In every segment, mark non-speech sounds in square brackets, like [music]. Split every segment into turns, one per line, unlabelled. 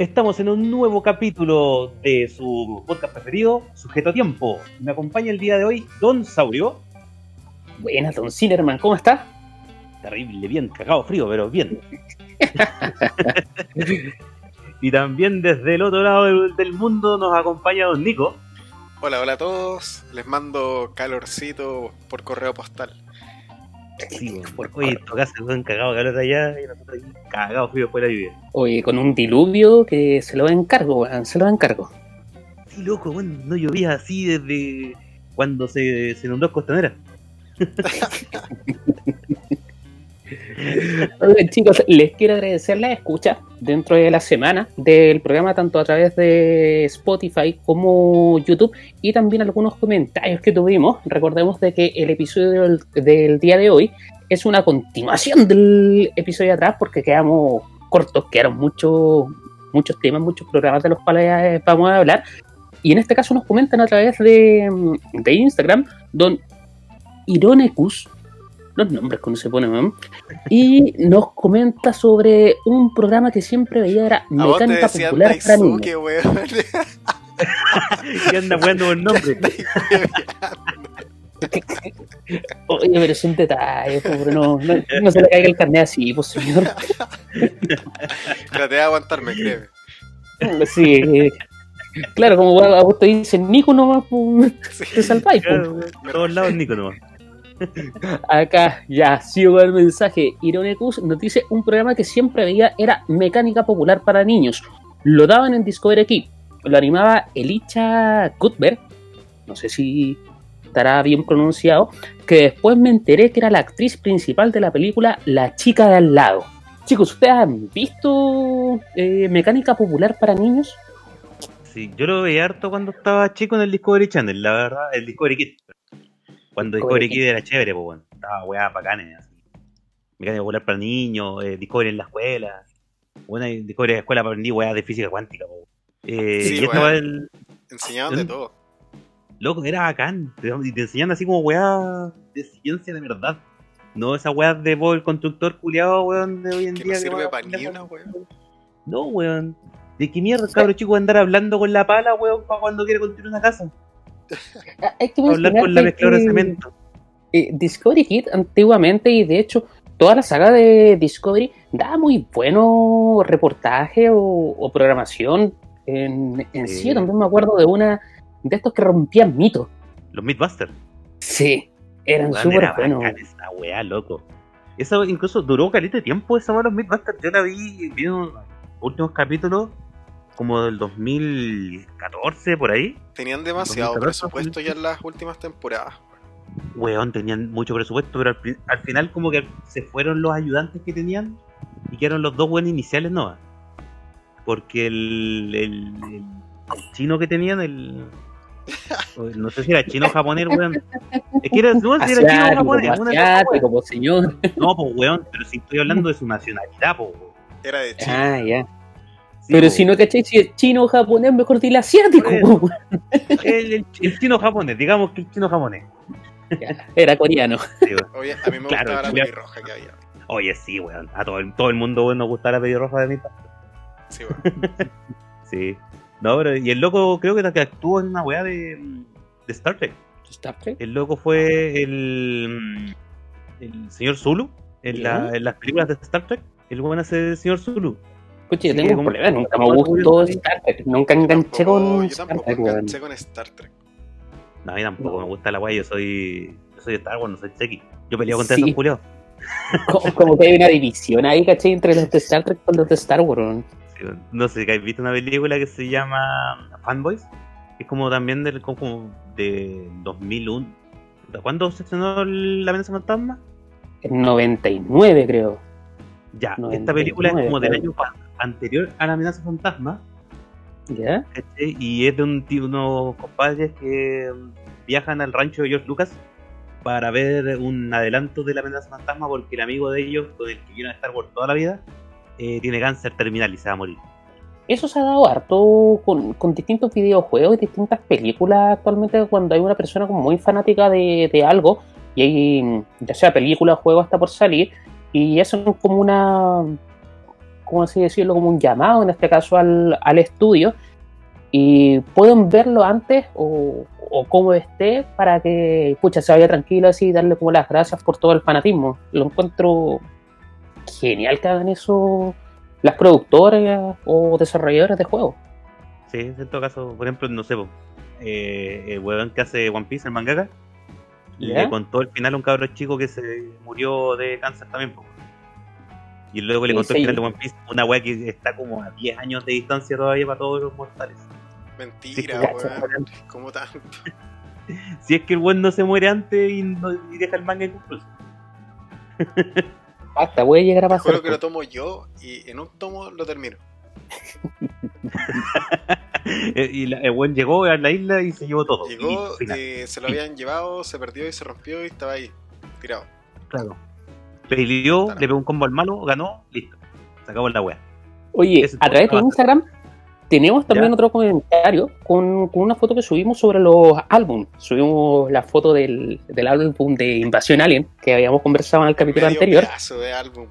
Estamos en un nuevo capítulo de su podcast preferido, Sujeto a Tiempo. Me acompaña el día de hoy Don Saurio.
Buenas, Don Sillerman, ¿cómo está?
Terrible, bien, cagado frío, pero bien. [laughs] y también desde el otro lado del, del mundo nos acompaña Don Nico.
Hola, hola a todos. Les mando calorcito por correo postal.
Sí, por oye, en tu casa se han cagado calor de allá y nosotros aquí cagados frío fuera de lluvia.
Oye, con un diluvio que se lo encargo, weón, se lo encargo.
Sí, loco, weón, no llovía así desde cuando se, se inundó Costanera. [laughs]
Chicos, les quiero agradecer la escucha dentro de la semana del programa, tanto a través de Spotify como YouTube, y también algunos comentarios que tuvimos. Recordemos de que el episodio del, del día de hoy es una continuación del episodio de atrás, porque quedamos cortos, quedaron muchos muchos temas, muchos programas de los cuales eh, vamos a hablar. Y en este caso nos comentan a través de, de Instagram, don Ironecus, los nombres cuando se ponen, weón. Y nos comenta sobre un programa que siempre veía era
A vos te
Mecánica Popular para niños.
Daisuke, weón. [laughs]
y anda jugando buen nombre. [laughs]
Oye, pero es un detalle, pobre, no, no, no se le caiga el carnet así, pues señor.
Traté de aguantarme, créeme.
Sí, claro, como a vos te dicen Nico nomás, pues,
Sí.
te salváis, pues.
Claro, a todos lados Nico nomás.
Acá, ya, sigo el mensaje. Ironicus nos dice, un programa que siempre veía era Mecánica Popular para Niños. Lo daban en Discovery Kid. Lo animaba Elicha Cuthbert. No sé si estará bien pronunciado. Que después me enteré que era la actriz principal de la película La chica de al lado. Chicos, ¿ustedes han visto eh, Mecánica Popular para Niños?
Sí, yo lo veía harto cuando estaba chico en el Discovery Channel, la verdad, el Discovery Kid. Cuando
Discovery
Kid era chévere, pues bueno, estaba weá bacanes, así. Mecánica popular para niños, eh, Discovery en la escuela. Bueno, Discovery en la escuela aprendí weá de física cuántica, po. Eh,
Sí,
y estaba
weón.
el
Enseñaban de todo.
loco, era bacán. te- Y te enseñan así como weá de ciencia de verdad. No esa weá de Bob el constructor culiado, weón, de hoy en
Que
día.
no sirve para ni una, weón.
No, weón. ¿De qué mierda, cabro chico, andar hablando con la pala, weón, para cuando quiere construir una casa?
Hay que
Hablar con la mezcladora de cemento.
eh, Discovery Kid antiguamente y de hecho toda la saga de Discovery daba muy bueno reportaje o, o programación en, en sí. También me acuerdo de una de estos que rompían mitos.
Los Mythbusters.
Sí, eran súper
era
buenos.
esa weá, loco. Eso incluso duró caleta de tiempo esa weá, los Mythbusters. Yo la vi, vi los últimos capítulos como del 2014, por ahí.
Tenían demasiado
2014,
presupuesto ya en las últimas temporadas.
Weón, tenían mucho presupuesto, pero al, final como que se fueron los ayudantes que tenían y quedaron los dos buenos iniciales, ¿no? Porque el, el, el- el chino que tenían, el... [laughs] No sé si era chino o japonés, weón. Es que era, no, si era chino o japonés.
asiático, señor.
No, pues weón, pero si estoy hablando de su nacionalidad, pues. weón.
Era de Chile.
Ah, ya. Pero si no cachai, si es chino o japonés, mejor dile asiático.
El, el- el chino japonés, digamos que el chino japonés.
Era coreano.
Sí.
Oye, a mí me
Claro,
gustaba la pelirroja que había.
Oye, sí, weón. A todo el, todo el mundo weón, nos gusta la pelirroja de mi
Sí, weón.
Sí. No, pero y el loco creo que, que actuó en una weá de, de Star Trek.
Star Trek.
El loco fue el, el señor Zulu en, la-
Ya.
en las películas de Star Trek. El weón hace el señor Zulu.
Escuche, yo
Sí,
tengo un problema, nunca me gustó Star Trek, nunca enganché con Star Trek,
enganché con Star Trek.
No, a mí tampoco
No.
me gusta la weá. Yo soy, yo soy Star Wars, no soy X. Yo peleo contra
Sí.
esos culiados.
Como, como que hay una división ahí, ¿cachai? Entre los de Star Trek con los de Star Wars.
No sé, ¿has visto una película que se llama Fanboys? Es como también del, como de 2001. ¿De ¿Cuándo se estrenó La amenaza fantasma?
En 99, creo.
Ya, esta
99,
película es como del año pa- anterior a La amenaza fantasma.
¿Ya?
Y es de un tío, unos compadres que mm, viajan al rancho de George Lucas para ver un adelanto de La amenaza fantasma porque el amigo de ellos, con el que vieron a Star Wars toda la vida, eh, tiene cáncer terminal y se va a morir.
Eso se ha dado harto con, con distintos videojuegos y distintas películas actualmente cuando hay una persona como muy fanática de, de algo y hay ya sea película o juego hasta por salir y hacen como una como así decirlo, como un llamado, en este caso al, al estudio, y pueden verlo antes o, o como esté para que, pucha, se vaya tranquilo así y darle como las gracias por todo el fanatismo. Lo encuentro genial que hagan eso las productoras o desarrolladoras de juegos.
Sí, en todo caso, por ejemplo, no sé, eh, el weón que hace One Piece, el mangaka,
¿Ya?
le contó el final a un cabrón chico que se murió de cáncer también. po. Y luego le
Sí,
contó
sí.
el final de One Piece, una weá que está como a 10 años de distancia todavía para todos los mortales.
Mentira,
Sí,
weón. ¿Cómo tanto? [laughs]
Si es que el weón no se muere antes y, no- y deja el manga inconcluso. [laughs]
Basta, voy a llegar a pasar.
juro que lo tomo yo y en un tomo lo termino. [laughs]
Y la- el weón llegó a la isla y se llevó todo.
Llegó,
Y
eh, se lo habían llevado, se perdió y se rompió y estaba ahí, tirado.
Claro. Peleó, le pegó un combo al malo, ganó, listo. Se acabó la wea.
Oye,
Ese
a través de. Instagram tenemos también
¿Ya?
otro comentario con, con una foto que subimos sobre los álbumes. Subimos la foto del, del álbum de Invasión Alien que habíamos conversado en el capítulo
Medio
anterior.
pedazo de álbum.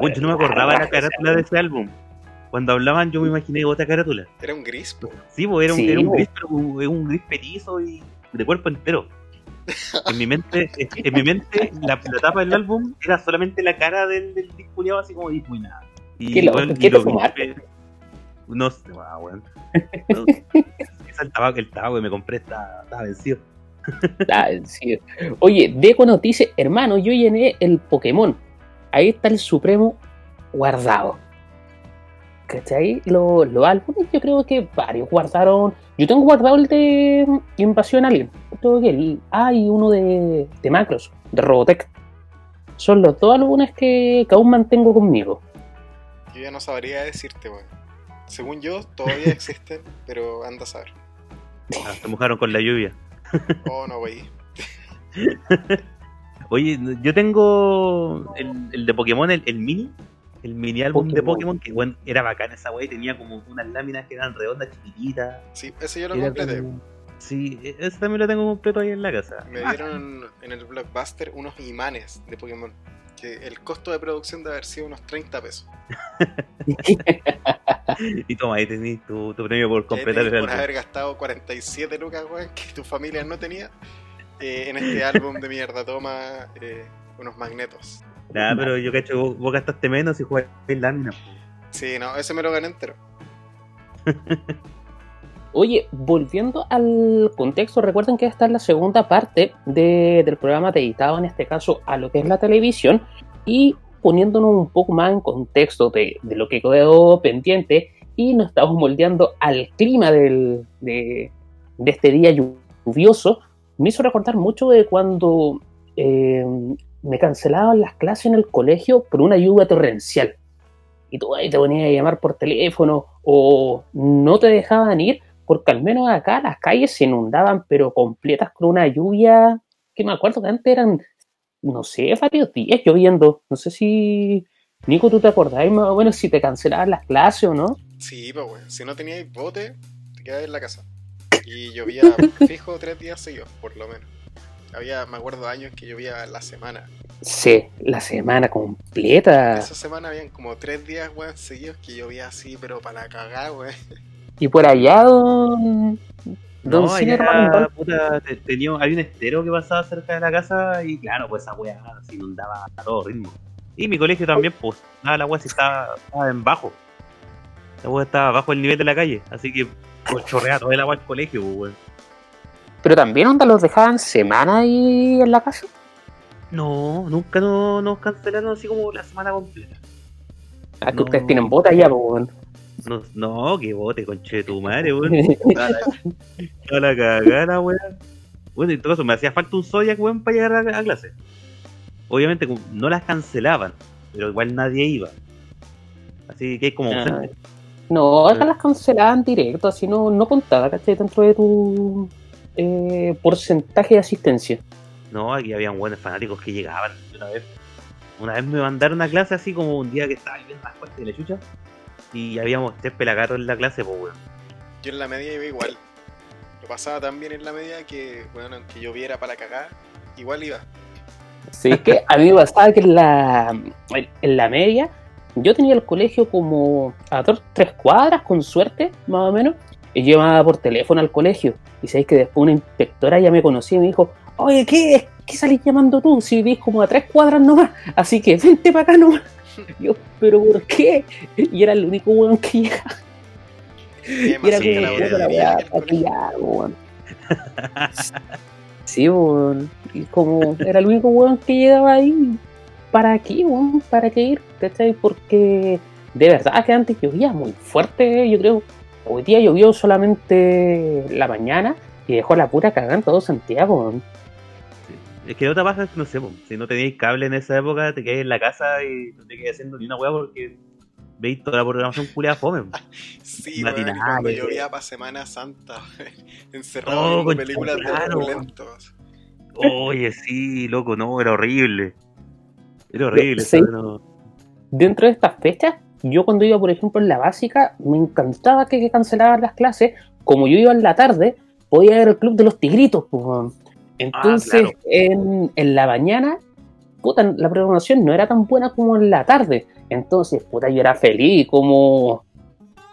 Weón, [laughs]
yo no me acordaba de la carátula de ese álbum. Cuando hablaban, yo me imaginé otra carátula.
Era un gris, po.
Sí, pues era un,
Sí,
era un
po.
gris, pero un, era un gris petizo y de cuerpo entero. En mi mente, en mi mente la, la tapa del álbum era solamente la cara del, del disco culiao así como difuminada. Y,
¿Qué lo-
weón,
qué
y
te
lo vi-
fumaste?
No sé, ah, weón. No, es el tabaco, el tabaco que me compré está, está vencido.
Ah, sí. Oye, Deco nos dice, hermano, yo llené el Pokémon. Ahí está el Supremo guardado. ¿Cachai? Lo- Los álbumes yo creo que varios guardaron. Yo tengo guardado el de Invasión Alien. Creo que el- hay uno de, de Macros, de Robotech. Son los dos álbumes que, que aún mantengo conmigo.
Yo ya no sabría decirte, weón. Según yo, todavía [laughs] existen, pero anda a saber.
Ah, se mojaron con la lluvia. [laughs]
Oh, no, wey. [laughs]
Oye, yo tengo el, el de Pokémon, el, el mini, el mini álbum de
Pokémon.
Pokémon, que bueno, era bacán esa wey, tenía como unas láminas que eran redondas, chiquititas.
Sí, ese yo lo
Era
completé.
como- Sí, e- ese también lo tengo completo ahí en la casa.
Me dieron en el Blockbuster unos imanes de Pokémon. Que el costo de producción debe haber sido unos 30 pesos. [laughs]
Y toma, ahí tenés tu, tu premio por completar el
por
álbum.
haber gastado 47 lucas, weón, que tu familia no tenía. eh, en este álbum de mierda, toma eh, unos magnetos.
Nah, pero yo cacho, vos, vos gastaste menos y jugaste láminas. po.
Sí, no, ese me lo gané entero. [laughs]
Oye, volviendo al contexto, recuerden que esta es la segunda parte de- del programa dedicado en este caso a lo que es la televisión y poniéndonos un poco más en contexto de, lo que quedó pendiente y nos estamos moldeando al clima del- de, de este día lluvioso, me hizo recordar mucho de cuando eh, me cancelaban las clases en el colegio por una lluvia torrencial. Y tú ahí te ponías a llamar por teléfono o no te dejaban ir porque al menos acá las calles se inundaban, pero completas con una lluvia que me acuerdo que antes eran, no sé, varios días lloviendo. No sé si, Nico, tú te acordás más o menos si te cancelaban las clases o no.
Sí, pues, weón. Si no teníais bote, te quedabas en la casa. [laughs] Y llovía fijo tres días seguidos, por lo menos. Había, me acuerdo, años que llovía la semana.
Sí, la semana completa.
Esa semana habían como tres días, weón, seguidos que llovía así, pero para la cagada, weón.
Y por allá, don, don
No,
Cine
allá, puta, te- tenía, había un estero que pasaba cerca de la casa y claro, pues esa weá se inundaba a todo ritmo. Y mi colegio también, pues, nada, la weá sí estaba, estaba en bajo. La weá estaba bajo el nivel de la calle, así que pues, chorrea todo el agua al colegio, pues, weón.
pero también onda los dejaban semana ahí en la casa.
No, nunca no- nos cancelaron así como la semana completa.
Ah, que
No.
ustedes tienen botas ya, pues, weón.
No, no que bote, conche de tu madre, weón. [laughs] Toda la, cagada, weón. Bueno, en todo caso, me hacía falta un Zodiac, weón, para llegar a, a clase. Obviamente, no las cancelaban, pero igual nadie iba. Así que hay como
Ah. No, acá las cancelaban directo, así no, no contaba, ¿cachai? Dentro de tu eh, porcentaje de asistencia.
No, aquí habían buenos fanáticos que llegaban una vez. Una vez me mandaron a clase así como un día que estaba viendo las fuerte de la chucha. Y habíamos tres pelagatos en la clase, pues weón.
Yo en la media iba igual. Lo pasaba tan bien en la media que, bueno, aunque lloviera para la cagada, igual iba.
Sí, es que a mí me pasaba que en la, en la media yo tenía el colegio como a dos, tres cuadras, con suerte, más o menos, y yo llamaba por teléfono al colegio. Y sabéis que después una inspectora ya me conocía y me dijo, oye, ¿qué, ¿qué salís llamando tú? Si vivís como a tres cuadras nomás, así que vente para acá nomás. [laughs] Yo, ¿pero por qué? Y era el único weón que llegaba. Y era como,
la
la weá, pillar, weón. Sí, weón. Y como era el único weón que llegaba ahí. ¿Para qué, weón? ¿Para qué ir? ¿Cachai? Porque de verdad que antes llovía muy fuerte, yo creo. Hoy día llovió solamente la mañana y dejó la pura cagada en todo Santiago, weón.
Es que otra pasa, no sé, po, si no teníais cable en esa época, te quedáis en la casa y no te quedáis haciendo ni una hueá porque veis toda la programación culiada fome. po.
Sí,
Matinales.
cuando llovía para Semana Santa, [laughs] encerrado
Oh, concha,
películas opulentos.
Oye, sí, loco, no, era horrible. Era horrible,
Sí.
No.
dentro de estas fechas, yo cuando iba, por ejemplo, en la básica, me encantaba que, que cancelaban las clases. Como yo iba en la tarde, podía ver el club de los tigritos. pues, weón. Entonces,
claro.
en, en la mañana, puta, la programación no era tan buena como en la tarde. Entonces, puta, yo era feliz, como...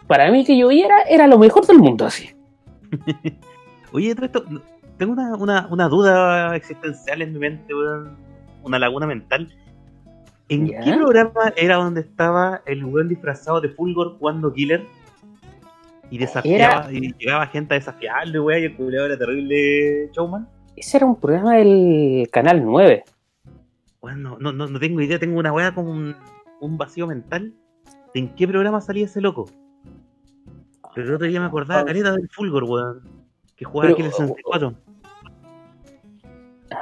Para mí que lloviera era lo mejor del mundo, así. [laughs]
Oye, esto, tengo una, una, una duda existencial en mi mente. Una laguna mental. ¿En qué programa era donde estaba el weón disfrazado de Fulgor jugando Killer? Y desafiaba, y llegaba gente a desafiarlo, weón, y el culiado era terrible showman.
Ese era un programa del Canal 9.
Bueno, no, no, no tengo idea, tengo una weá como un, un vacío mental. ¿En qué programa salía ese loco? Pero el otro día me acordaba, careta del Fulgor, weón. Que jugaba
Pero-
aquí en el 64.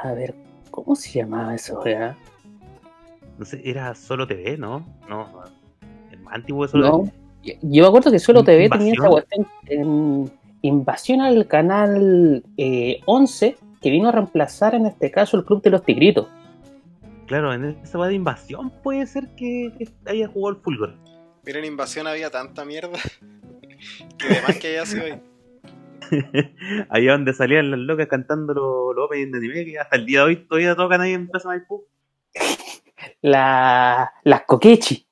A ver, ¿cómo se llamaba eso, weá?
No sé, era solo TV, ¿no? No. El más antiguo de solo
No.
TV.
Yo- Yo me acuerdo que solo TV tenía esa cuestión en Invasión al canal eh, 11, que vino a reemplazar en este caso el Club de los Tigritos.
Claro, en esa weá de invasión puede ser que, haya jugado el Fulgor.
Mira, en Invasión había tanta mierda [laughs] que además que haya sido ahí. [laughs]
Ahí donde salían las locas cantando los los openings de anime que hasta el día de hoy todavía tocan ahí en Plaza Maipú.
La, las Coquechi.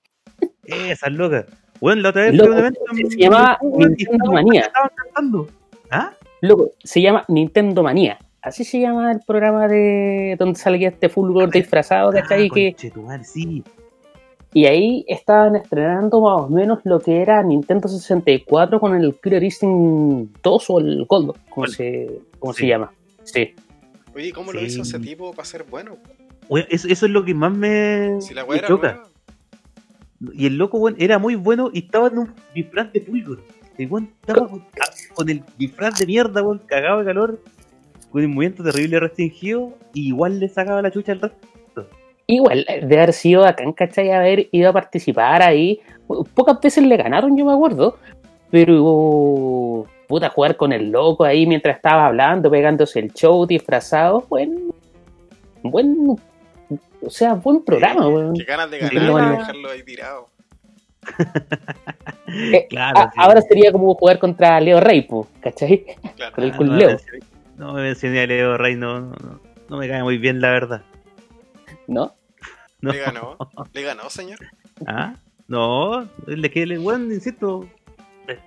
Esas locas. Bueno, la otra vez
Loco, se- se llama Nintendo Manía.
Estaban cantando. ¿Ah?
Loco, se llama Nintendo Manía. Así se llama el programa de donde salía este fulgor disfrazado, ¿cachai?
Ah,
que,
sí.
y ahí estaban estrenando más o menos lo que era Nintendo 64 con el Killer Instinct 2 o el Gold, como, se, como
Sí.
se llama. Sí.
Oye, ¿cómo lo hizo ese tipo para ser bueno?
Eso, eso es lo que más me,
Si la
me
weá era
choca. Y el loco, weón, era muy bueno y estaba en un disfraz de Fulgor. El weón estaba con, ah, con el disfraz de mierda, weón, cagado de calor, con el movimiento terrible restringido, y igual le sacaba la chucha al resto.
Igual, eh, de haber sido acá, ¿cachai? Haber ido a participar ahí. Pocas veces le ganaron, yo me acuerdo. Pero, puta, jugar con el loco ahí mientras estaba hablando, pegándose el show, disfrazado. Buen. Buen. O sea, buen programa, weón.
Qué ganas de
Sí,
ganar
bueno.
dejarlo ahí tirado. [laughs]
Eh,
Claro,
a-
sí.
ahora sería como jugar contra Leo Rey, ¿cachai?
Claro.
Con el
Ah,
Leo,
me mencioné- No me mencioné a Leo Rey, no, no, me cae muy bien, la verdad.
¿no? [laughs]
No.
¿Le ganó? ¿Le ganó, señor?
¿Ah? No, el que le, weón, insisto,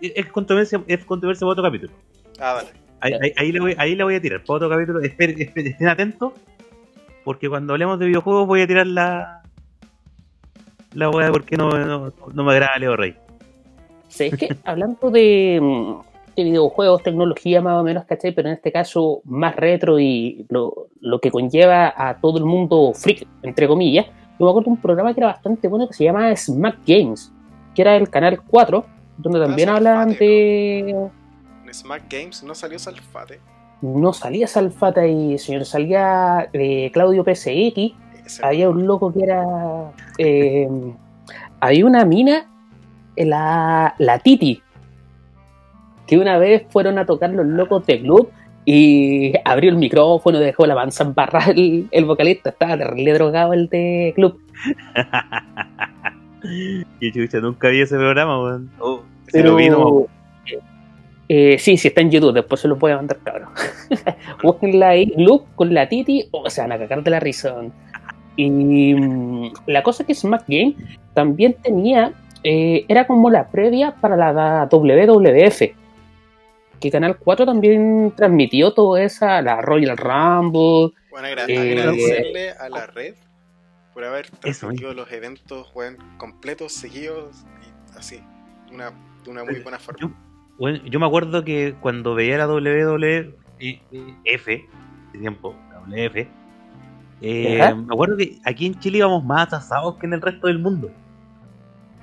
es, controversia, es controversia para otro capítulo.
Ah, dale.
Ahí, ahí- ahí le voy, ahí le voy a tirar, para otro capítulo, esperen, esperen, estén atentos, porque cuando hablemos de videojuegos voy a tirar la la weá porque no, no, no me agrada Leo Rey.
Sí, es que hablando de, mm, de videojuegos, tecnología más o menos, ¿cachai? Pero en este caso más retro y lo, lo que conlleva a todo el mundo freak, entre comillas, yo me acuerdo de un programa que era bastante bueno que se llama Smack Games, que era el canal 4, donde también hablaban
Salfate,
de...
En Smack Games no salió Salfate.
No salía Salfata y señor, salía de Claudio PSX,
Ese
había un loco que era. eh, [laughs] había una mina, la, la Titi, que una vez fueron a tocar los locos de club y abrió el micrófono, dejó la panza embarrada el, el vocalista, estaba terrible drogado el de club. [laughs]
y chucha, nunca vi ese programa, weón. Oh,
Pero,
lo vi, no.
eh, sí, sí, está en YouTube, después se lo voy a mandar, cabrón. [laughs] Búsquenla ahí, Club con la Titi, o se van a cagar de la risa. Y mm, la cosa que Smack Game también tenía, eh, era como la previa para la WWF. Que Canal 4 también transmitió toda esa, la Royal Rumble.
Bueno, agra-
Eh,
agradecerle a la red por haber
Eso,
transmitido los eventos completos, seguidos y así. Una, de una muy buena forma.
Yo, bueno, yo me acuerdo que cuando veía la WWF de tiempo, WF, eh, me acuerdo que aquí en Chile íbamos más atrasados que en el resto del mundo.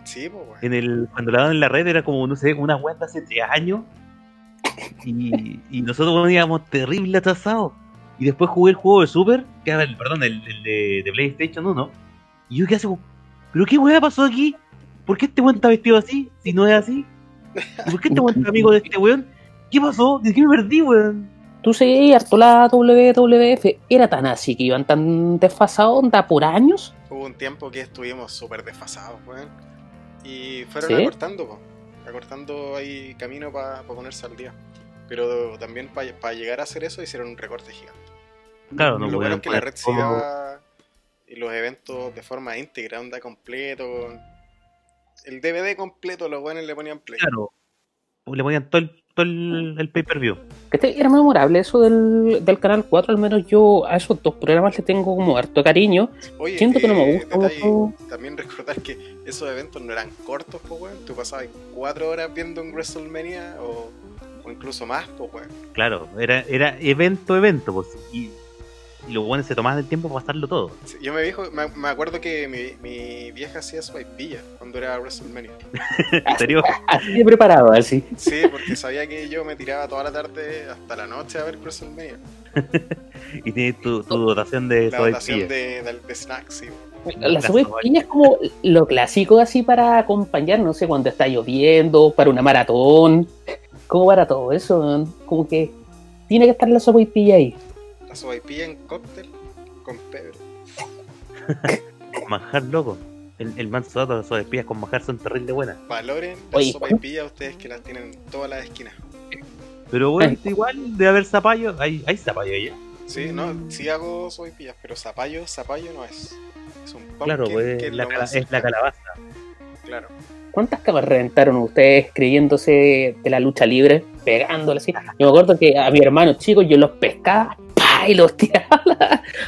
Sí, pues, weón.
En el, cuando la daban en la red era como, no sé, una web de hace tres años. Y, y nosotros bueno, íbamos terrible atrasados. Y después jugué el juego de Super, que era el, perdón, el, el de, de PlayStation 1. Y yo así como, ¿pero qué weá pasó aquí? ¿Por qué este weón está vestido así? Si no es así. ¿Y por qué este weón es amigo de este weón? ¿Qué pasó? ¿De qué me perdí, weón?
Tú seguías harto la WWF, era tan así que iban tan desfasados, onda por años.
Hubo un tiempo que estuvimos súper desfasados, weón. Y fueron
¿Sí?
acortando, po. Acortando ahí camino para ponerse al día. Pero también para llegar a hacer eso hicieron un recorte gigante.
Claro, no
Lo bueno es que la red sigaba y los eventos de forma íntegra, onda completo. El DVD completo, los buenos le ponían play.
Claro. Le ponían todo el, todo el, el pay-per-view.
Este era memorable eso del, del Canal 4, al menos yo a esos dos programas le tengo como harto cariño.
Oye,
Siento que no me
eh,
gusta
detalle,
mucho.
También [laughs] recordar que esos eventos no eran cortos, pues, weón. Tú pasabas cuatro horas viendo un WrestleMania o, o incluso más, pues, weón.
Claro, era, era evento, evento. Pues, y, y los buenos se tomaban el tiempo para pasarlo todo.
Sí, Yo me, viejo, me, me acuerdo que mi, mi vieja hacía swipeilla cuando era WrestleMania. [laughs]
¿En serio?
Así de preparado, así.
Sí, porque sabía que yo me tiraba toda la tarde hasta la noche a ver WrestleMania. [laughs]
y tienes tu, tu dotación de
La dotación de, de, de snacks, sí.
La sopaipilla es como lo clásico así para acompañar, no sé, cuando está lloviendo, para una maratón, como para todo eso, como que tiene que estar la sopaipilla ahí.
La sopaipilla en cóctel con pebre. [laughs]
Manjar loco. El, el manso dato de espías con manjar son terrible buenas.
Valoren las sopaipillas ustedes que las tienen en todas las esquinas.
Pero bueno,
Ay.
igual de haber zapallo, hay, hay zapallo allá.
Sí, no, sí hago sopaipillas, pero zapallo, zapallo no es. Es un pumpkin
Claro, pues
que
es la, cala- es calabaza.
Claro.
¿Cuántas capas reventaron ustedes creyéndose de la lucha libre, pegándole así? Yo me acuerdo que a mi hermano chico yo los pescaba [laughs] y los tiraba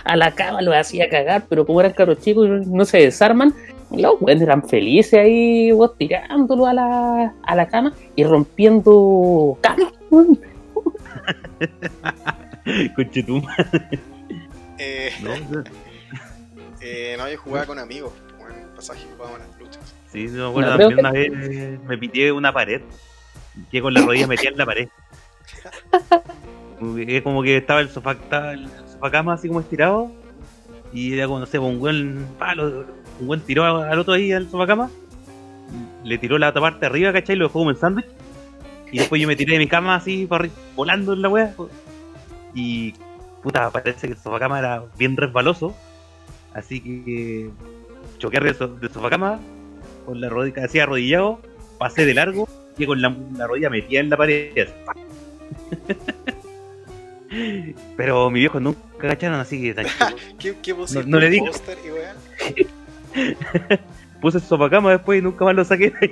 a la, cama, los hacía cagar, pero como eran caros chicos y no se desarman, los buenos eran felices ahí, vos tirándolo a la, a la cama y rompiendo camas. weón. [laughs]
Conchetum.
Eh,
¿no? [laughs]
eh, no, yo jugaba con amigos. Bueno, en el pasaje jugábamos las luchas.
Sí, no me acuerdo
No,
también una vez me pité una pared. Que con la rodilla metida en la pared. Que- Como que estaba el sofá, el sofá así como estirado. Y era como, no sé, un buen palo, un buen tiró al otro ahí al sofá cama. Le tiró la otra parte arriba, ¿cachai? Lo dejó como en sándwich. Y después yo me tiré de mi cama así, volando en la wea. Y puta, parece que el sofá cama era bien resbaloso. Así que choqué arriba del so- del sofá cama con la rodilla así arrodillado, pasé de largo y con la, la rodilla metida en la pared. [laughs] Pero mi viejo nunca cacharon, así que. [laughs]
¿Qué, qué
no le
¿Un
digo.
y? [laughs]
Puse el sofacama después y nunca más lo saqué. [laughs]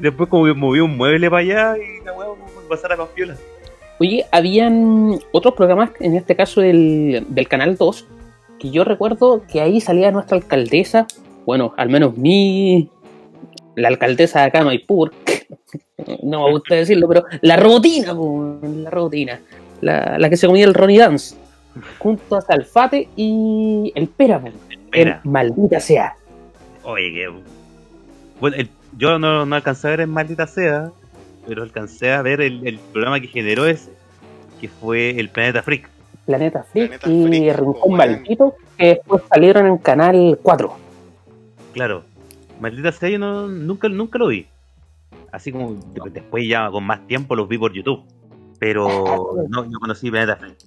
después como que moví un mueble para allá y la weá como pasar a más piola.
Oye, habían otros programas, en este caso del, del Canal 2, que yo recuerdo que ahí salía nuestra alcaldesa, bueno, al menos mi, la alcaldesa de acá, Maipú, no me gusta decirlo, pero la robotina, po, la robotina, la, la que se comía el Ronnie Dance, junto a Salfate y el Pera, el maldita sea.
oye, que. Bueno, el- yo no, no alcancé a ver en Maldita Sea, pero alcancé a ver el, el programa que generó ese, que fue el Planeta Freak.
Planeta Freak
Planeta
y
Freak,
Rincón
weón.
Maldito, que después salieron en Canal 4.
Claro, Maldita Sea yo no, nunca, nunca lo vi. Así como de- después ya con más tiempo los vi por YouTube. Pero [laughs] no, no conocí Planeta Freak.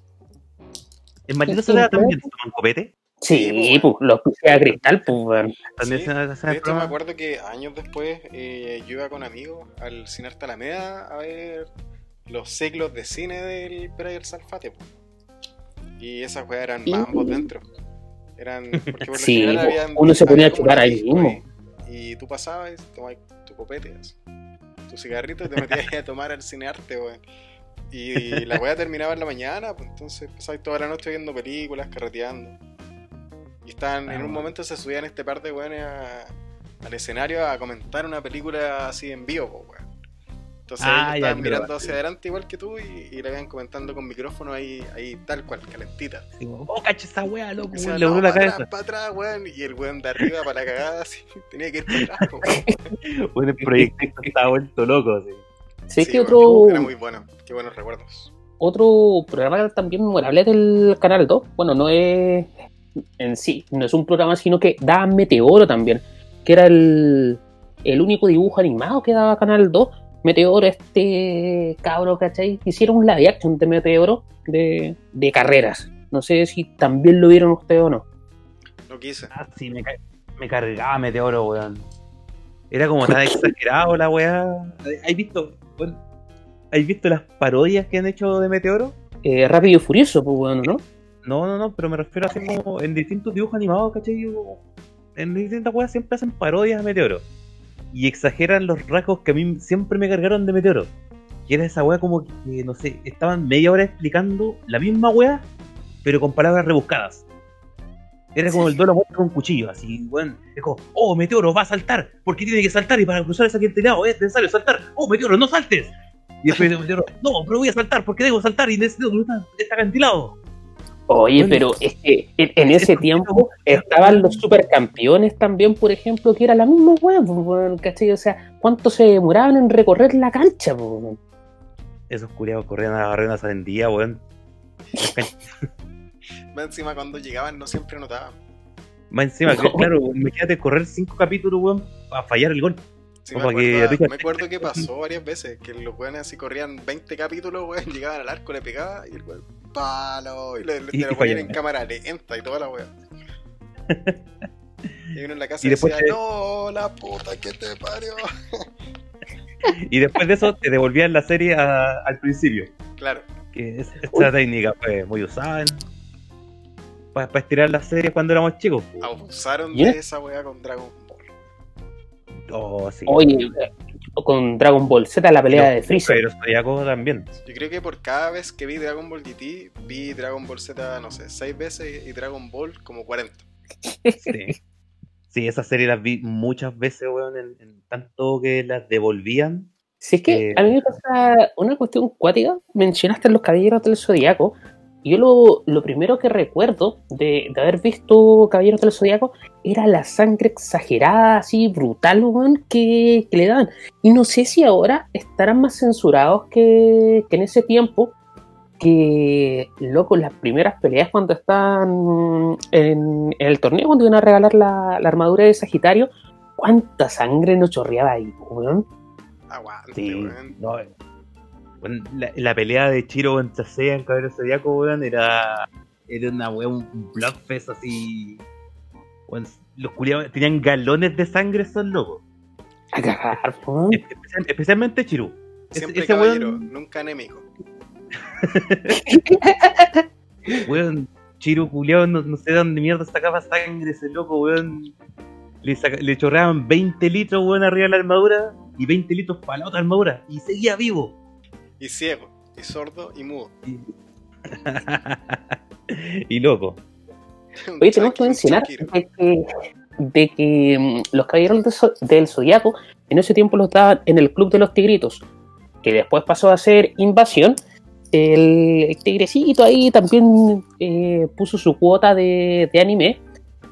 ¿En Maldita
Sí,
Sea
claro.
también se toman copete?
Sí, pues, los puse a cristal, pues.
También
Sí,
se
De hecho, me acuerdo que años después eh, yo iba con amigos al Cine Arte Alameda a ver los ciclos de cine del Brian Salfate. po. Y esas weas eran mambos dentro. Eran. [laughs] Porque por
Sí,
habían-
uno se ponía a chupar ahí mismo.
Y tú pasabas y tomabas tu copete, así, tu cigarrito y te metías a tomar al cinearte, weón. Y la wea terminaba en la mañana, pues entonces pasabas toda la noche viendo películas, carreteando. Y estaban, en un momento se subían este par de weones al escenario a comentar una película así en vivo, pues, weón. Entonces
Ah,
ellos estaban mirando
sí.
hacia adelante igual que tú y, y la iban comentando con micrófono ahí, ahí tal cual, calentita.
Como, oh, cacha esa wea, loco,
Y decían,
le
"No,
voló la
para
cabeza.
atrás, para atrás, weón. Y el weón de arriba para la cagada, [laughs] así, tenía que ir para atrás, weón.
Bueno, el proyecto está vuelto loco, así.
¿Sabes
Sí,
qué
weón,
otro,
Era muy bueno, qué buenos recuerdos.
otro programa también memorable del Canal 2? Bueno, no es en sí, no es un programa, sino que daba Meteoro también, que era el, el único dibujo animado que daba Canal 2. Meteoro, este cabro, ¿cachai? Hicieron un live action de Meteoro de, de carreras. No sé si también lo vieron ustedes o no.
No quise.
Ah, sí, me, me cargaba Meteoro, weón. Era como tan exagerado la weá. ¿Has visto, ¿Has visto las parodias que han hecho de Meteoro?
Eh, Rápido y Furioso, pues bueno, ¿no?
No, no, no, pero me refiero a así como en distintos dibujos animados, ¿cachai? En distintas weas siempre hacen parodias a Meteoro. Y exageran los rasgos que a mí siempre me cargaron de Meteoro. Y era esa wea como que, no sé, estaban media hora explicando la misma wea, pero con palabras rebuscadas. Era como el duelo con cuchillo, así, weón. Es como, oh, Meteoro va a saltar, porque tiene que saltar y para cruzar ese acantilado es necesario saltar. Oh, Meteoro, no saltes. Y después [laughs] Meteoro, no, pero voy a saltar porque debo saltar y necesito cruzar este acantilado.
Oye,
Bueno,
pero es que en, en ese tiempo estaban los supercampeones también, por ejemplo, que era la misma weá, pues, weón, ¿cachai? O sea, ¿cuánto se demoraban en recorrer la cancha, pues, weón?
Esos culiados corrían a agarrar una sandía, weón. [laughs]
Más encima cuando llegaban no siempre notaban.
Más encima,
No.
claro, imagínate correr cinco capítulos, weón, para fallar el gol.
Sí, me,
que
acuerdo, me que pasó varias veces, que los weones así corrían 20 capítulos, weón, [laughs] llegaban al arco, le pegaba y el weón, palo, y le, le-
Y-
te lo ponían en cámara lenta y toda la weón. Y uno en la casa
Y después
decía,
te-
no, la puta que te parió. [laughs]
Y después de eso te devolvían la serie a- al principio.
Claro,
Que es- esta técnica fue muy usada para estirar las series cuando éramos chicos.
abusaron
¿Y en
de esa weá con Dragon Ball.
Oh, sí.
Oye, eh, con Dragon Ball Z, la pelea de Freezer.
Pero Zodiaco también.
Yo creo que por cada vez que vi Dragon Ball GT, vi Dragon Ball Z, no sé, 6 veces y Dragon Ball como 40.
Sí. Sí, esa serie las vi muchas veces, weón, en, en tanto que las devolvían.
Si es que
Eh,
a mí me pasa una cuestión cuática, mencionaste los Caballeros del Zodiaco, y yo lo, lo primero que recuerdo de, de haber visto Caballeros del Zodiaco era la sangre exagerada, así brutal, weón, que, que le daban. Y no sé si ahora estarán más censurados que, que en ese tiempo, que, loco, las primeras peleas cuando están en, en el torneo, cuando iban a regalar la, la armadura de Sagitario, cuánta sangre nos chorreaba ahí, weón.
Aguante,
Sí,
weón.
no. Bueno, la, la pelea de Chiro contra Seiya en Caballero Zodiaco, weón, era, era una weón, un bloodfest así. Los culiados tenían galones de sangre, esos locos.
A cagar.
Especial- especialmente Chiru.
Siempre
ese
caballero,
weón-
nunca enemigo. [laughs]
Weón, Chiru culiao, no, no sé de dónde mierda sacaba sangre ese loco, weón. Le, saca- le chorreaban 20 litros, weón, arriba de la armadura y 20 litros para la otra armadura. Y seguía vivo.
Y ciego, y sordo, y mudo. [laughs]
y loco.
Oye, tenemos que mencionar de que, de que mm, los caballeros del, Zo- del Zodiaco en ese tiempo los daban en el Club de los Tigritos, que después pasó a ser Invasión. El tigrecito ahí también eh, puso su cuota de, de anime.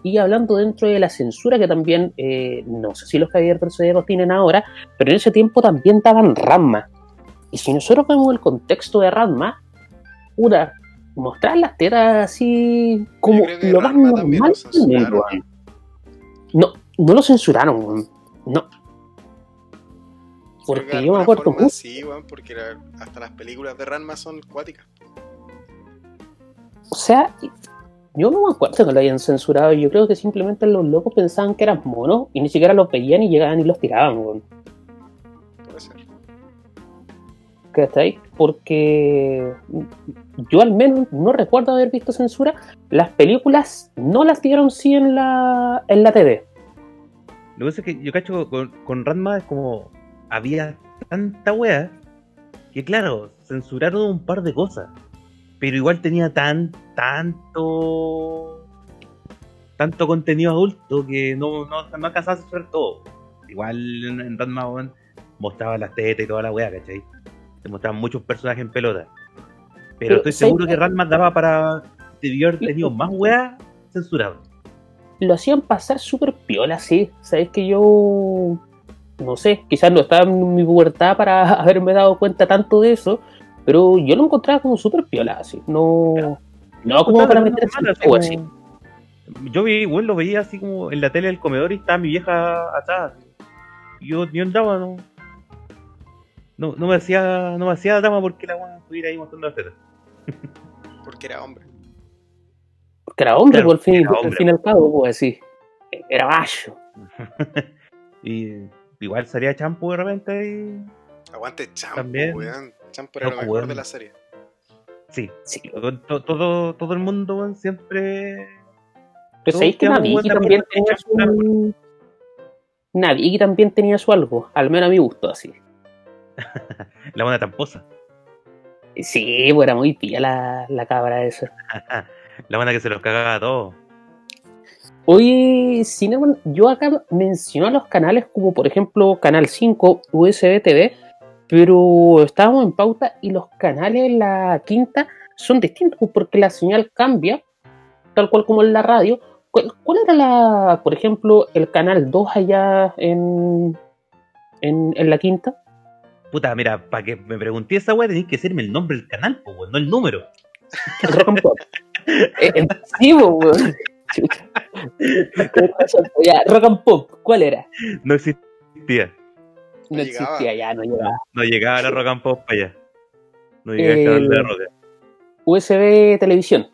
Y hablando dentro de la censura que también, eh, no sé si los caballeros del Zodiaco tienen ahora, pero en ese tiempo también daban Ranma. Y si nosotros vemos el contexto de Ranma, una, mostrar las tetas así como lo más normal
lo.
No, no lo censuraron, weón. No.
Creo que
Porque yo me acuerdo
forma. Sí, weón, porque hasta las películas de Ranma son cuáticas.
O sea, yo no me acuerdo que lo hayan censurado. Yo creo que simplemente los locos pensaban que eran monos y ni siquiera los veían y llegaban y los tiraban, weón. ¿Cachai? Porque yo al menos no recuerdo haber visto censura. Las películas no las dieron sí en la, en la TV.
Lo que pasa es que yo cacho con, con Ranma es como había tanta wea que claro, censuraron un par de cosas. Pero igual tenía tan, tanto tanto contenido adulto que no, no, no alcanzaba a censurar todo. Igual en, en Ranma mostraba las tetas y toda la wea, ¿cachai? Te mostraban muchos personajes en pelota. Pero,
Pero,
estoy
¿sabes
seguro que Ranma daba para debió haber tenido más weas censuradas.
Lo hacían pasar súper piola, sí. Sabes que yo. No sé, quizás no estaba en mi pubertad para [laughs] haberme dado cuenta tanto de eso. Pero yo lo encontraba como súper piola, así. No. No como para meter
Normal, así como- Yo vi, igual lo veía así como en la tele del comedor y estaba mi vieja. Y yo, yo andaba, no. No, no me hacía, no me hacía drama porque la weá estuviera ahí mostrando las tetas.
Porque era hombre.
Porque era hombre,
Claro,
por fin,
hombre.
fin y al cabo, pues así. Era macho. [laughs]
Y igual salía champo de repente y.
Aguante Champo,
También.
weón. Champo era lo
Loco,
mejor
weón.
de la serie.
Sí,
Sí.
todo, todo, todo el mundo weón, siempre.
Pero sabéis que Naviki también
por
tenía su. Naviki también tenía su algo, al menos a mi gusto, así. [laughs]
La buena tramposa.
Sí, pues era muy pía la, la cabra esa. [laughs]
La buena que se los cagaba a todos.
Cinnamon, yo acá menciono los canales como por ejemplo Canal 5, USB TV, pero estábamos en pauta y los canales en la quinta son distintos pues, porque la señal cambia, tal cual como en la radio. ¿Cuál, cuál era la, por ejemplo, el canal 2 allá en, en, en la quinta?
Puta, mira, para que me pregunté esa weá tenéis que decirme el nombre del canal, pues, weón, no el número.
Rock and Pop. Eh, eh, sí, weón. Ya, Rock and Pop, ¿cuál era?
No existía.
No
No
existía,
llegaba.
ya, no llegaba.
No llegaba la Rock and Pop para allá. No llegaba el canal de la Roca.
USB televisión.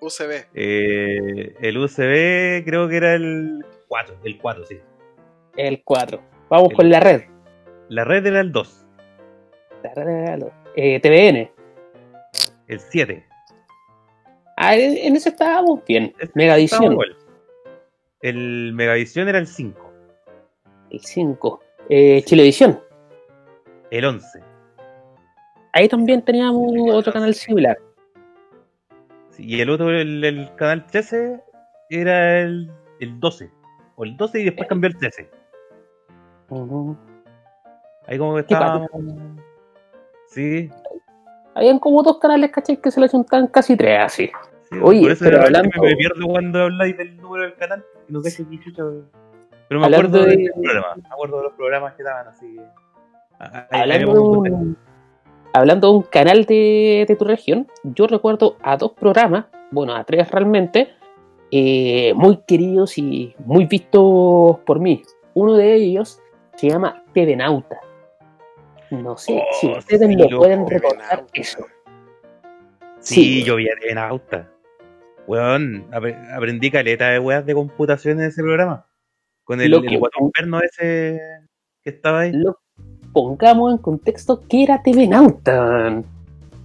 UCB.
Eh, el USB creo que era el 4, el 4, sí.
El 4. Vamos
El-
con la red.
La red era el 2,
La red era lo- eh, TVN.
el 7.
Ah, en ese estábamos bien.
Estaba
Megavisión.
El Megavisión era el 5,
El 5. Eh, Chilevisión.
el 11.
Ahí también teníamos otro canal similar.
Sí, y el otro, el, el canal 13, era el, el 12. O el 12 y después cambió el 13.
Ujú.
Ahí como que estábamos. Sí,
Habían como dos canales, ¿cachai? Que se le juntaban casi tres así.
sí,
Oye,
por eso
pero hablando-
me pierdo cuando habláis del número del canal y no sé qué chucha. Pero me
Hablando
acuerdo
de-
de... los programas, me acuerdo de los programas que daban así. Ahí- ahí
Hablando de, un, hablando de un canal de, de tu región, yo recuerdo a dos programas, bueno, a tres realmente, eh, muy queridos y muy vistos por mí. Uno de ellos se llama TV Nauta. No sé
Oh,
si ustedes
sí,
lo pueden recordar eso.
Sí, yo vi en Auta. Weón, apre- aprendí caleta de weas de computación en ese programa. Con el, el guatón perno ese que estaba ahí.
Lo pongamos en contexto que era TV Nauta.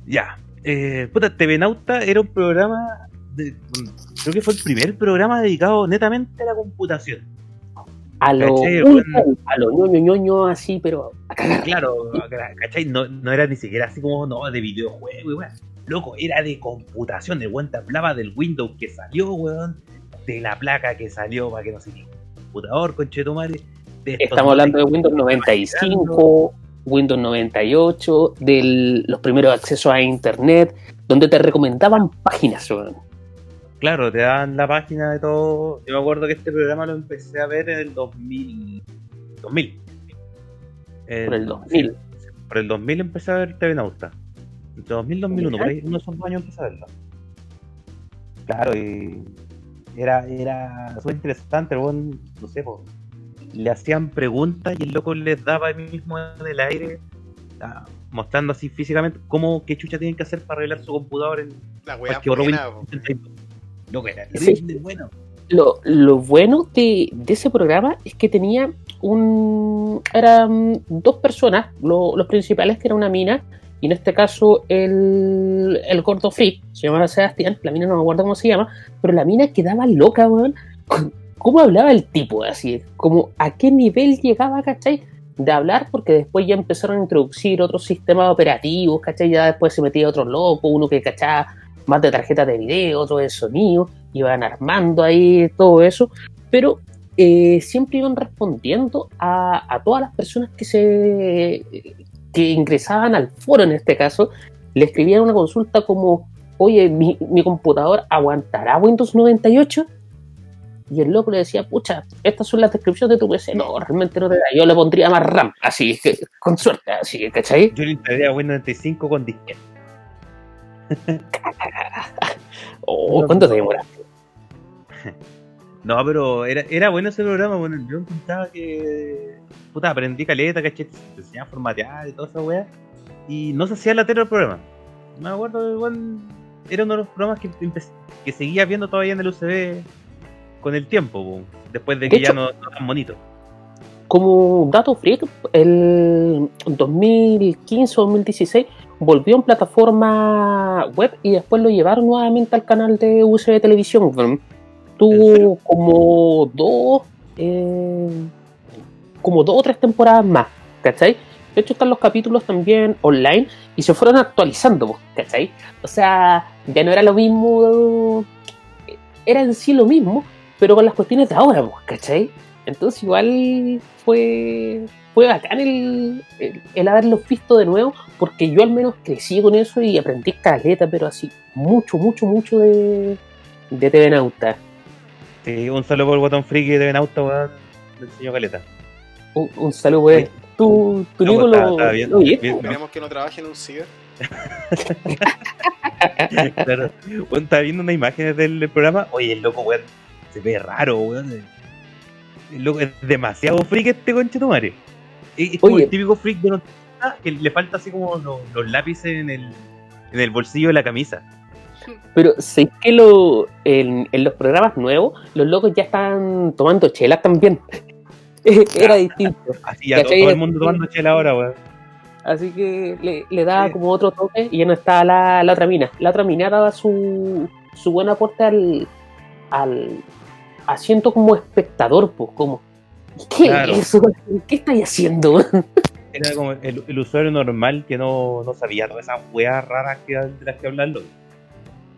Ya. Eh, puta, TV Nauta era un programa. De, creo que fue el primer programa dedicado netamente a la computación.
A lo, a lo ñoño ñoño así, pero a cagar.
Claro, ¿cachai? No, no era ni siquiera así como no, de videojuego, weón. Loco, era de computación. El weón te hablaba del Windows que salió, weón. De la placa que salió para que no sé qué. Computador, conchetumare.
Estamos hablando de Windows 95, Windows 98, de los primeros accesos a Internet, donde te recomendaban páginas. weón.
Claro, te daban la página de todo. Yo me acuerdo que este programa lo empecé a ver en el 2000. 2000. En-
Por el 2000.
sí, por el 2000 empecé a ver TV Nauta. Entre 2000 y 2001,
Ya.
por ahí, uno de esos dos años empecé a verla. Claro, y. Era, era súper interesante, el weón, no sé, po, le hacían preguntas y el loco les daba ahí mismo en el aire, ah, mostrando así físicamente cómo, qué chucha tienen que hacer para arreglar su computador en
La wea buena,
32. Loco, era
Sí.
bueno.
Lo, lo bueno de, de ese programa es que tenía un, eran dos personas, lo- los principales, que era una mina, y en este caso el, el gordo freak, se llamaba Sebastián, la mina no me acuerdo cómo se llama, pero la mina quedaba loca, weón. ¿Cómo hablaba el tipo? Así, como a qué nivel llegaba, ¿cachai? De hablar, porque después ya empezaron a introducir otros sistemas operativos, ¿cachai? Ya después se metía otro loco, uno que cachaba más de tarjetas de video, otro de sonido, iban armando ahí todo eso, pero eh, siempre iban respondiendo a, a todas las personas que se que ingresaban al foro en este caso, le escribían una consulta como, oye, mi, mi computador aguantará Windows 98? Y el loco le decía, pucha, estas son las descripciones de tu PC. No, realmente no te da. Yo le pondría más RAM, así, que, con suerte, así, ¿cachai?
Yo le instalaría Windows 95 con disquete. [laughs]
Oh, ¿Cuánto te demora? [laughs]
No, pero era, era bueno ese programa, bueno, yo encontraba que. Puta, aprendí caleta, caché, te enseñaba a formatear y toda esa weá. Y no se hacía la tele el programa. Me acuerdo, igual, era uno de los programas que, que seguía viendo todavía en el UCB con el tiempo, po, después de
De
que
hecho-
ya no, no tan bonito.
Como dato freak, el 2015 o 2016 volvió en plataforma web y después lo llevaron nuevamente al canal de USB Televisión. weón.
¿En
Tuvo como dos, eh, como dos o tres temporadas más, ¿cachai? De hecho están los capítulos también online y se fueron actualizando, po, ¿cachai? O sea, ya no era lo mismo, era en sí lo mismo, pero con las cuestiones de ahora, po, ¿cachai? Entonces igual fue, fue bacán el, el, el haberlos visto de nuevo, porque yo al menos crecí con eso y aprendí caleta, pero así, mucho, mucho, mucho de, de TV Nauta.
Sí, un saludo por el botón friki de Benauta, weón. Le enseñó caleta.
Un, un saludo, güey.
Oye,
¿Tú, tú
no,
lo,
estaba bien,
lo viste?
bien.
Esperemos que no trabaje en un ciber. [laughs]
claro. Weón, estaba viendo unas imágenes del programa. Oye, el loco, weón, se ve raro, weón. Loco es demasiado freak este conche tu madre. Es, es como el típico freak de noticias que le falta así como los, los lápices en el, en el bolsillo de la camisa.
Pero sé que lo, en, en los programas nuevos, los locos ya están tomando chelas también. [laughs] Era distinto.
Así ya todo, el mundo tomando chela ahora, weón.
Así que le, le daba
Sí.
como otro toque y ya no estaba la, la otra mina. La otra mina daba su, su buen aporte al, al asiento como espectador, pues, como, ¿qué
Claro.
es eso? ¿Qué estáis haciendo?
Era como el, el usuario normal que no, no sabía todas esas weas raras que, de las que hablan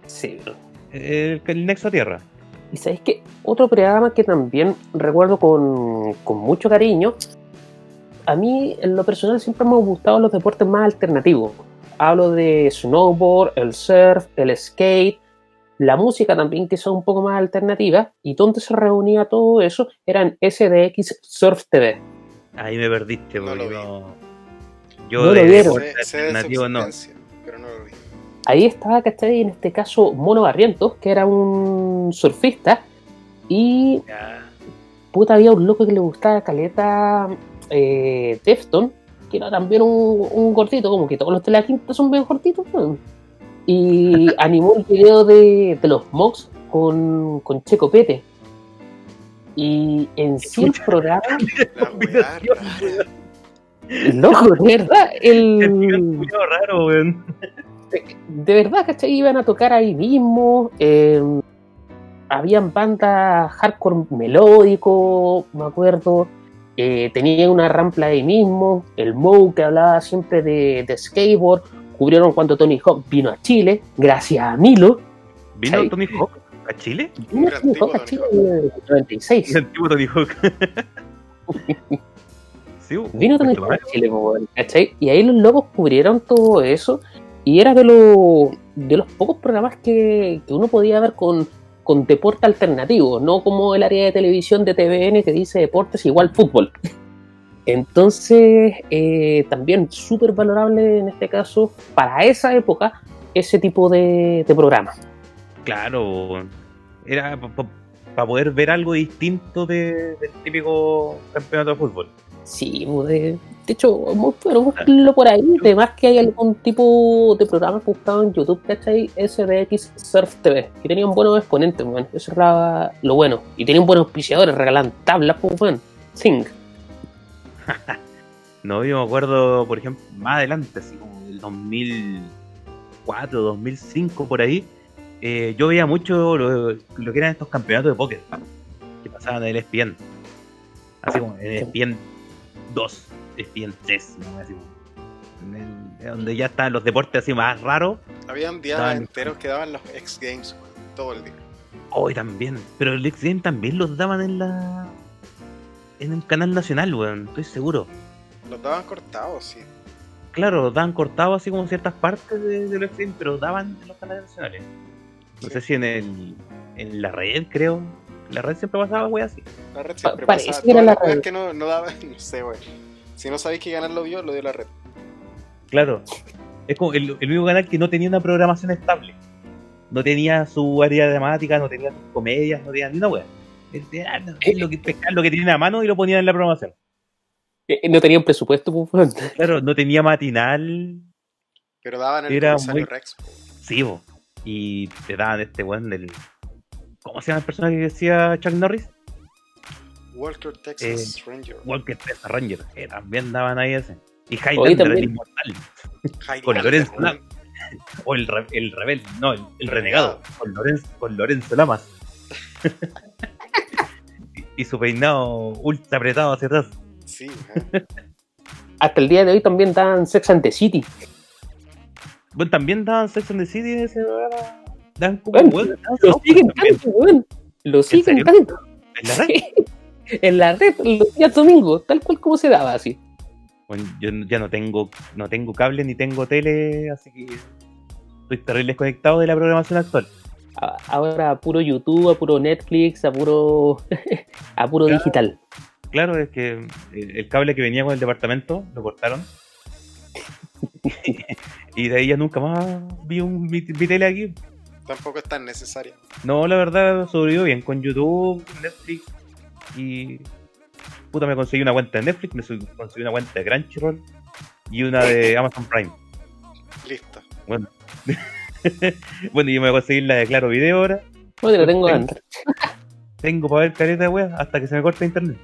sí, bro.
El, el nexo tierra.
Y sabéis que otro programa que también recuerdo con, con mucho cariño, a mí en lo personal siempre me han gustado los deportes más alternativos. Hablo de snowboard, el surf, el skate, la música también que son un poco más alternativa. Y donde se reunía todo eso eran SDX Surf TV.
Ahí me perdiste,
No lo vi.
no. Yo
No lo
de
vieron.
deporte
Sé, sé de su
alternativo no.
pero no lo vi.
Ahí estaba, ¿cachai? En este caso, Mono Barrientos, que era un surfista. Y
Ya.
puta, había un loco que le gustaba caleta eh, Defton, que era también un, un gordito, como que todos los de la quinta son bien gorditos. ¿no? Y animó el video de, de los Mox con, con Checo Pete. Y en sí [laughs] el programa, loco, de verdad,
El [laughs] raro, weón.
de verdad, ¿cachai? Iban a tocar ahí mismo. eh, habían bandas hardcore melódico, me acuerdo. eh, tenían una rampla ahí mismo. El Moe que hablaba siempre de, de skateboard. Cubrieron cuando Tony Hawk vino a Chile, gracias a Milo.
¿Vino. Tony Hawk a Chile?
Vino Tony Hawk a Chile en el 96. [laughs]
El antiguo Tony Hawk. sí, [laughs]
Vino Tony
pues,
Hawk a Chile, weón, ¿cachai? Y ahí los locos cubrieron todo eso. Y era de, lo- de los pocos programas que, que uno podía ver con, con deporte alternativo, no como el área de televisión de TVN que dice deportes igual fútbol. [laughs] Entonces, eh, también súper valorable en este caso, para esa época, ese tipo de, de programa.
Claro, era para poder ver algo distinto de- del típico campeonato de fútbol.
Sí, pues, de, de hecho, muy bueno, búsquenlo por ahí. Además que hay algún tipo de programa buscado en YouTube, ¿cachai? SBX Surf TV, que tenían buenos exponentes, weón. Eso era lo bueno. Y tenían buenos auspiciadores, regalaban tablas, pues, weón. Zing.
No, yo me acuerdo, por ejemplo, más adelante, así como el 2004, 2005, por ahí, eh, yo veía mucho lo, lo que eran estos campeonatos de póker que pasaban en el ESPN. Así como en el ESPN 2, ESPN 3, ¿no? Así como, en el- donde ya están los deportes así más raros.
Habían días
Daban-
enteros que daban los X Games, todo el día.
Hoy también. Pero el X Game también los daban en la. En un canal nacional, weón, estoy seguro.
Los daban cortados, sí.
Claro, los daban cortados así como ciertas partes de, del X Game, pero daban en los canales nacionales. No
Sí.
sé si en el. En la red, creo. En la red siempre pasaba, weón, así.
La red siempre
Pa-
pasaba.
que era la red.
que no, no daban, [laughs] no sé, weón. Si no sabéis que ganar lo dio, lo dio la red.
Claro. Es como el, el único canal que no tenía una programación estable. No tenía su área dramática, no tenía sus comedias, no tenía ni una weá. Era Lo que, pescaban lo que a mano y lo ponían en la programación.
Eh, No tenían presupuesto, pues. [laughs]
Claro, no tenía matinal,
Pero daban el
Era
comisario
muy-
Rex,
sí, bo. Y te daban este weón del. ¿Cómo se llama el personaje que decía Chuck Norris?
Walker Texas Ranger.
Walker Texas Ranger, que también daban ahí ese. Y Highlander, el inmortal. Con Lorenzo. Lamas. O el, re- el rebelde, no, el, el renegado, con Lorenzo, con Lorenzo Lamas. [laughs] y, su peinado ultra apretado hacia atrás.
Sí. [laughs]
Hasta el día de hoy también dan Sex and the City.
Bueno, también daban Sex and the City en ese lugar. Dan como
Bueno, Lo siguen tanto, weón. Lo siguen tanto.
¿En la red? [laughs]
En la red, los días domingos, tal cual como se daba, así.
Bueno, yo ya no tengo, no tengo cable ni tengo tele, así que estoy terrible desconectado de la programación actual.
A- Ahora a puro YouTube, a puro Netflix, a puro, [laughs] a puro
Claro.
digital.
Claro, es que el el cable que venía con el departamento lo cortaron. [laughs] y de ahí ya nunca más vi un mi tele aquí.
Tampoco es tan necesario.
No, la verdad sobrevivió bien con YouTube, Netflix y. Puta, me conseguí una cuenta de Netflix, me conseguí una cuenta de Crunchyroll y una de [laughs] Amazon Prime.
Listo.
Bueno, [laughs] bueno, yo me voy a conseguir la de Claro Video ahora.
Oye, lo tengo
Sí.
antes. [laughs]
Tengo para ver careta de wea hasta que se me corte internet.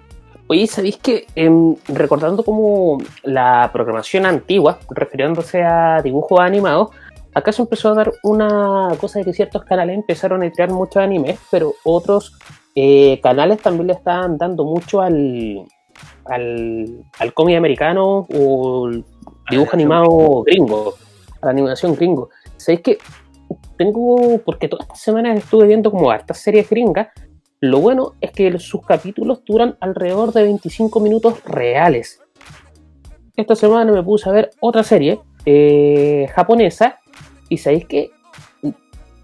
Oye, ¿sabéis que em, recordando como la programación antigua, refiriéndose a dibujos animados, acá se empezó a dar una cosa de que ciertos canales empezaron a crear muchos animes, pero otros eh, canales también le estaban dando mucho al, al, al cómic americano o el dibujo animado gringo, a la animación gringo. ¿Sabéis que tengo, porque todas estas semanas estuve viendo como hartas series gringas, lo bueno es que sus capítulos duran alrededor de 25 minutos reales. Esta semana me puse a ver otra serie eh, japonesa y sabéis que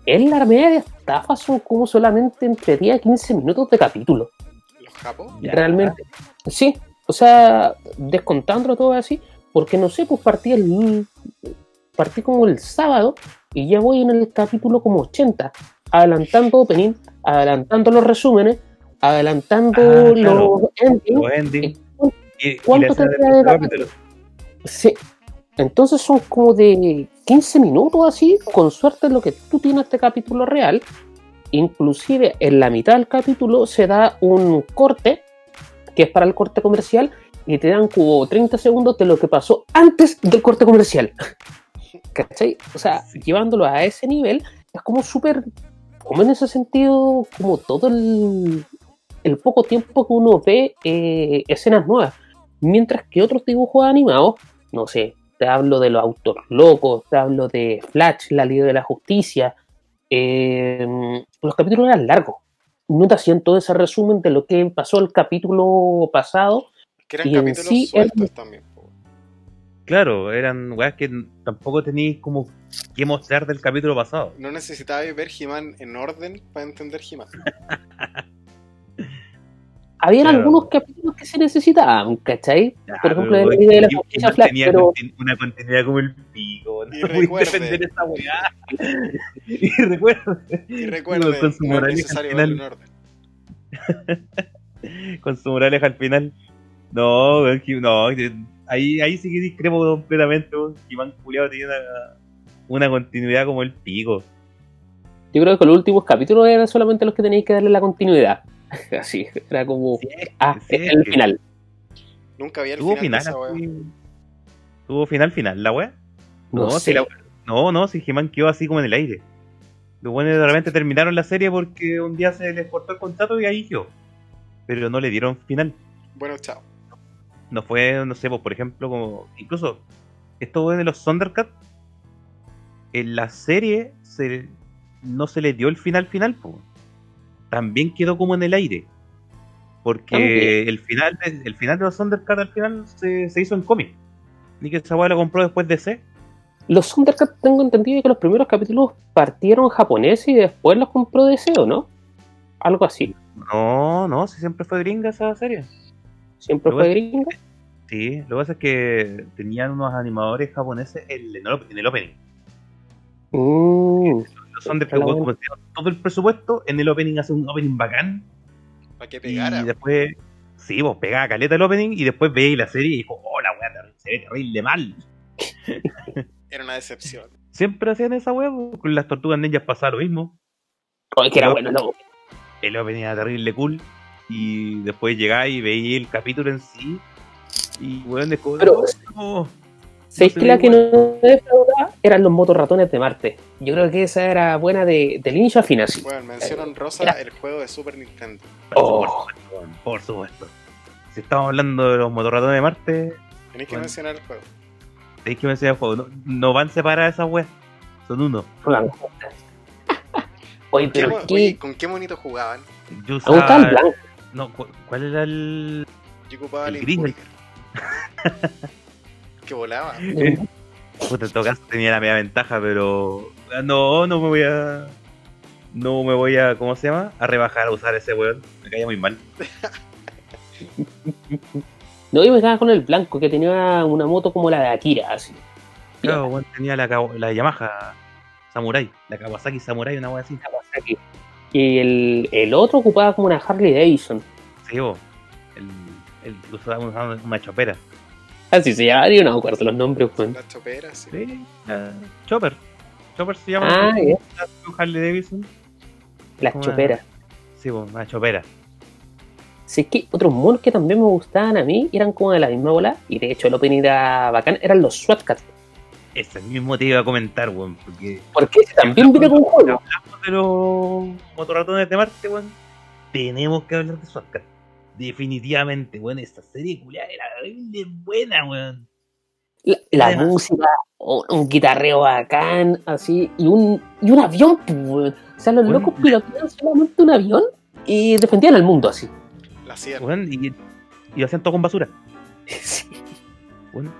en la media de estafa son como solamente entre 10 a 15 minutos de capítulo.
Ya.
Realmente. Sí, o sea, descontándolo todo así, porque no sé, pues partí el partí como el sábado y ya voy en el capítulo como 80, adelantando opening, adelantando los resúmenes, adelantando
Ah, claro.
los endings.
Los y
¿Cuánto
del
de. Sí. Entonces son como de 15 minutos así, con suerte lo que tú tienes de capítulo real. Inclusive en la mitad del capítulo se da un corte, que es para el corte comercial, y te dan como 30 segundos de lo que pasó antes del corte comercial. ¿Cachai? O sea, llevándolo a ese nivel, es como súper, como en ese sentido, como todo el, el poco tiempo que uno ve eh, escenas nuevas. Mientras que otros dibujos animados, no sé, te hablo de los autos locos, te hablo de Flash, la Liga de la Justicia, eh, los capítulos eran largos. No te hacían todo ese resumen de lo que pasó el capítulo pasado.
Que eran
Y en
capítulos
sí,
sueltos
el-
también.
Claro, eran weas que tampoco tenéis como que mostrar del capítulo pasado.
No necesitabais ver He-Man en orden para entender He-Man. [laughs]
Habían
Claro.
algunos capítulos que se necesitaban, ¿cachai?
Ya,
Por ejemplo,
pero,
el de la Justicia
no
Flash,
tenía
pero-
una continuidad como el pico. No
Y [laughs] recuerde.
defender esa weá. [laughs] y recuerdo.
Y recuerden,
con su
no es
moraleja
necesario
al
verlo
final.
en orden.
con su moraleja al final. No, no, ahí, ahí sí que discrepo completamente. weón. Iván Culeado tenía una, una continuidad como el pico.
Yo creo que los últimos capítulos eran solamente los que tenéis que darle la continuidad. [laughs] Así, era como,
Sí,
ah,
sí,
este es
es
el final.
Nunca había el
Tuvo
final,
final,
de esa weá.
así- Tuvo final, final, la wea.
No,
No,
sé.
si la- No, no, si He-Man quedó así como en el aire. Los buenos de repente terminaron la serie porque un día se les cortó el contrato y ahí quedó. Pero no le dieron final.
Bueno, chao.
No fue, no sé, pues, por ejemplo, como. Incluso, esto de los Thundercats. En la serie se, no se le dio el final final, pues. También quedó como en el aire. Porque el final, de- el final de los Thundercats al final se, se hizo en cómic. Ni que esa lo compró después de C.
Los Thundercats tengo entendido que los primeros capítulos partieron japonés y después los compró DC, ¿o no? Algo así.
No, no, si siempre fue gringa esa serie.
Siempre
Lo
fue
que-
gringa.
Sí, lo que pasa es que tenían unos animadores japoneses en el, en el opening.
Mm,
Los Thundercats,
la
como todo el presupuesto, en el opening hace un opening bacán.
¿Para qué pegara?
Y después, sí, vos pegaba caleta el opening y después veis la serie y dijo, oh, la weá se ve terrible mal. [laughs]
Era una decepción.
Siempre hacían esa weá, con las tortugas ninjas pasaba lo mismo.
Oye, que era bueno, no.
El opening era terrible cool. Y después llegáis y veis el capítulo en sí. Y weón, de
Pero-
no,
¿Sabéis que la que no defraudaba eran los motorratones de Marte? Yo creo que esa era buena de, del inicio a fin así.
Bueno, mencionan Rosa
Era-
el juego de Super Nintendo.
Oh.
Por supuesto, weón, por supuesto. Si estamos hablando de los motorratones de Marte,
Tenéis que
Bueno.
mencionar el juego.
tenéis que mencionar el juego. No, no van separadas esas weas. Son uno.
Juegan. Oye,
¿Qué
pero qué.
oye, ¿Con qué monito jugaban?
Yo
Me gustaba el
usaba.
blanco.
No, cu- ¿cuál era el.?
Yo ocupaba
El
el,
gris, [laughs]
que volaba.
Puta, en todo caso tenía la media ventaja, pero. ah, No, no me voy a. No me voy a. ¿Cómo se llama? A rebajar a usar ese weón. Me caía muy mal. [laughs]
No, yo me quedaba con el blanco, que tenía una moto como la de Akira, así.
Claro, weón, tenía la, la Yamaha Samurai. La Kawasaki Samurai, una wea así.
Kawasaki. Y el, el otro ocupaba como una Harley Davidson.
Sí, vos. El, el usaba una, una chopera.
Así se llama, yo no me acuerdo los nombres, weón.
Las choperas, sí.
Sí, la Chopper. Chopper se llama.
Ah,
la Harley Davidson.
Las
Como
choperas.
Sí, vos, una chopera.
Si es que otros monos que también me gustaban a mí eran como de la misma bola, y de hecho el opening era bacán, eran los SWAT Cats.
Ese mismo te iba a comentar, weón. Porque
Porque también viene con juego.
hablamos de los motorratones de Marte, weón. Tenemos que hablar de Swatcat. Definitivamente, weón. Esta serie culiada era horrible buena, weón.
La, la
Además-
música, un, un guitarreo bacán, así, y un, y un avión, weón. O sea, los locos piloteaban solamente un avión y defendían al mundo así.
La sierra.
weón y, y lo hacían todo con basura. [laughs]
Sí.
Weón.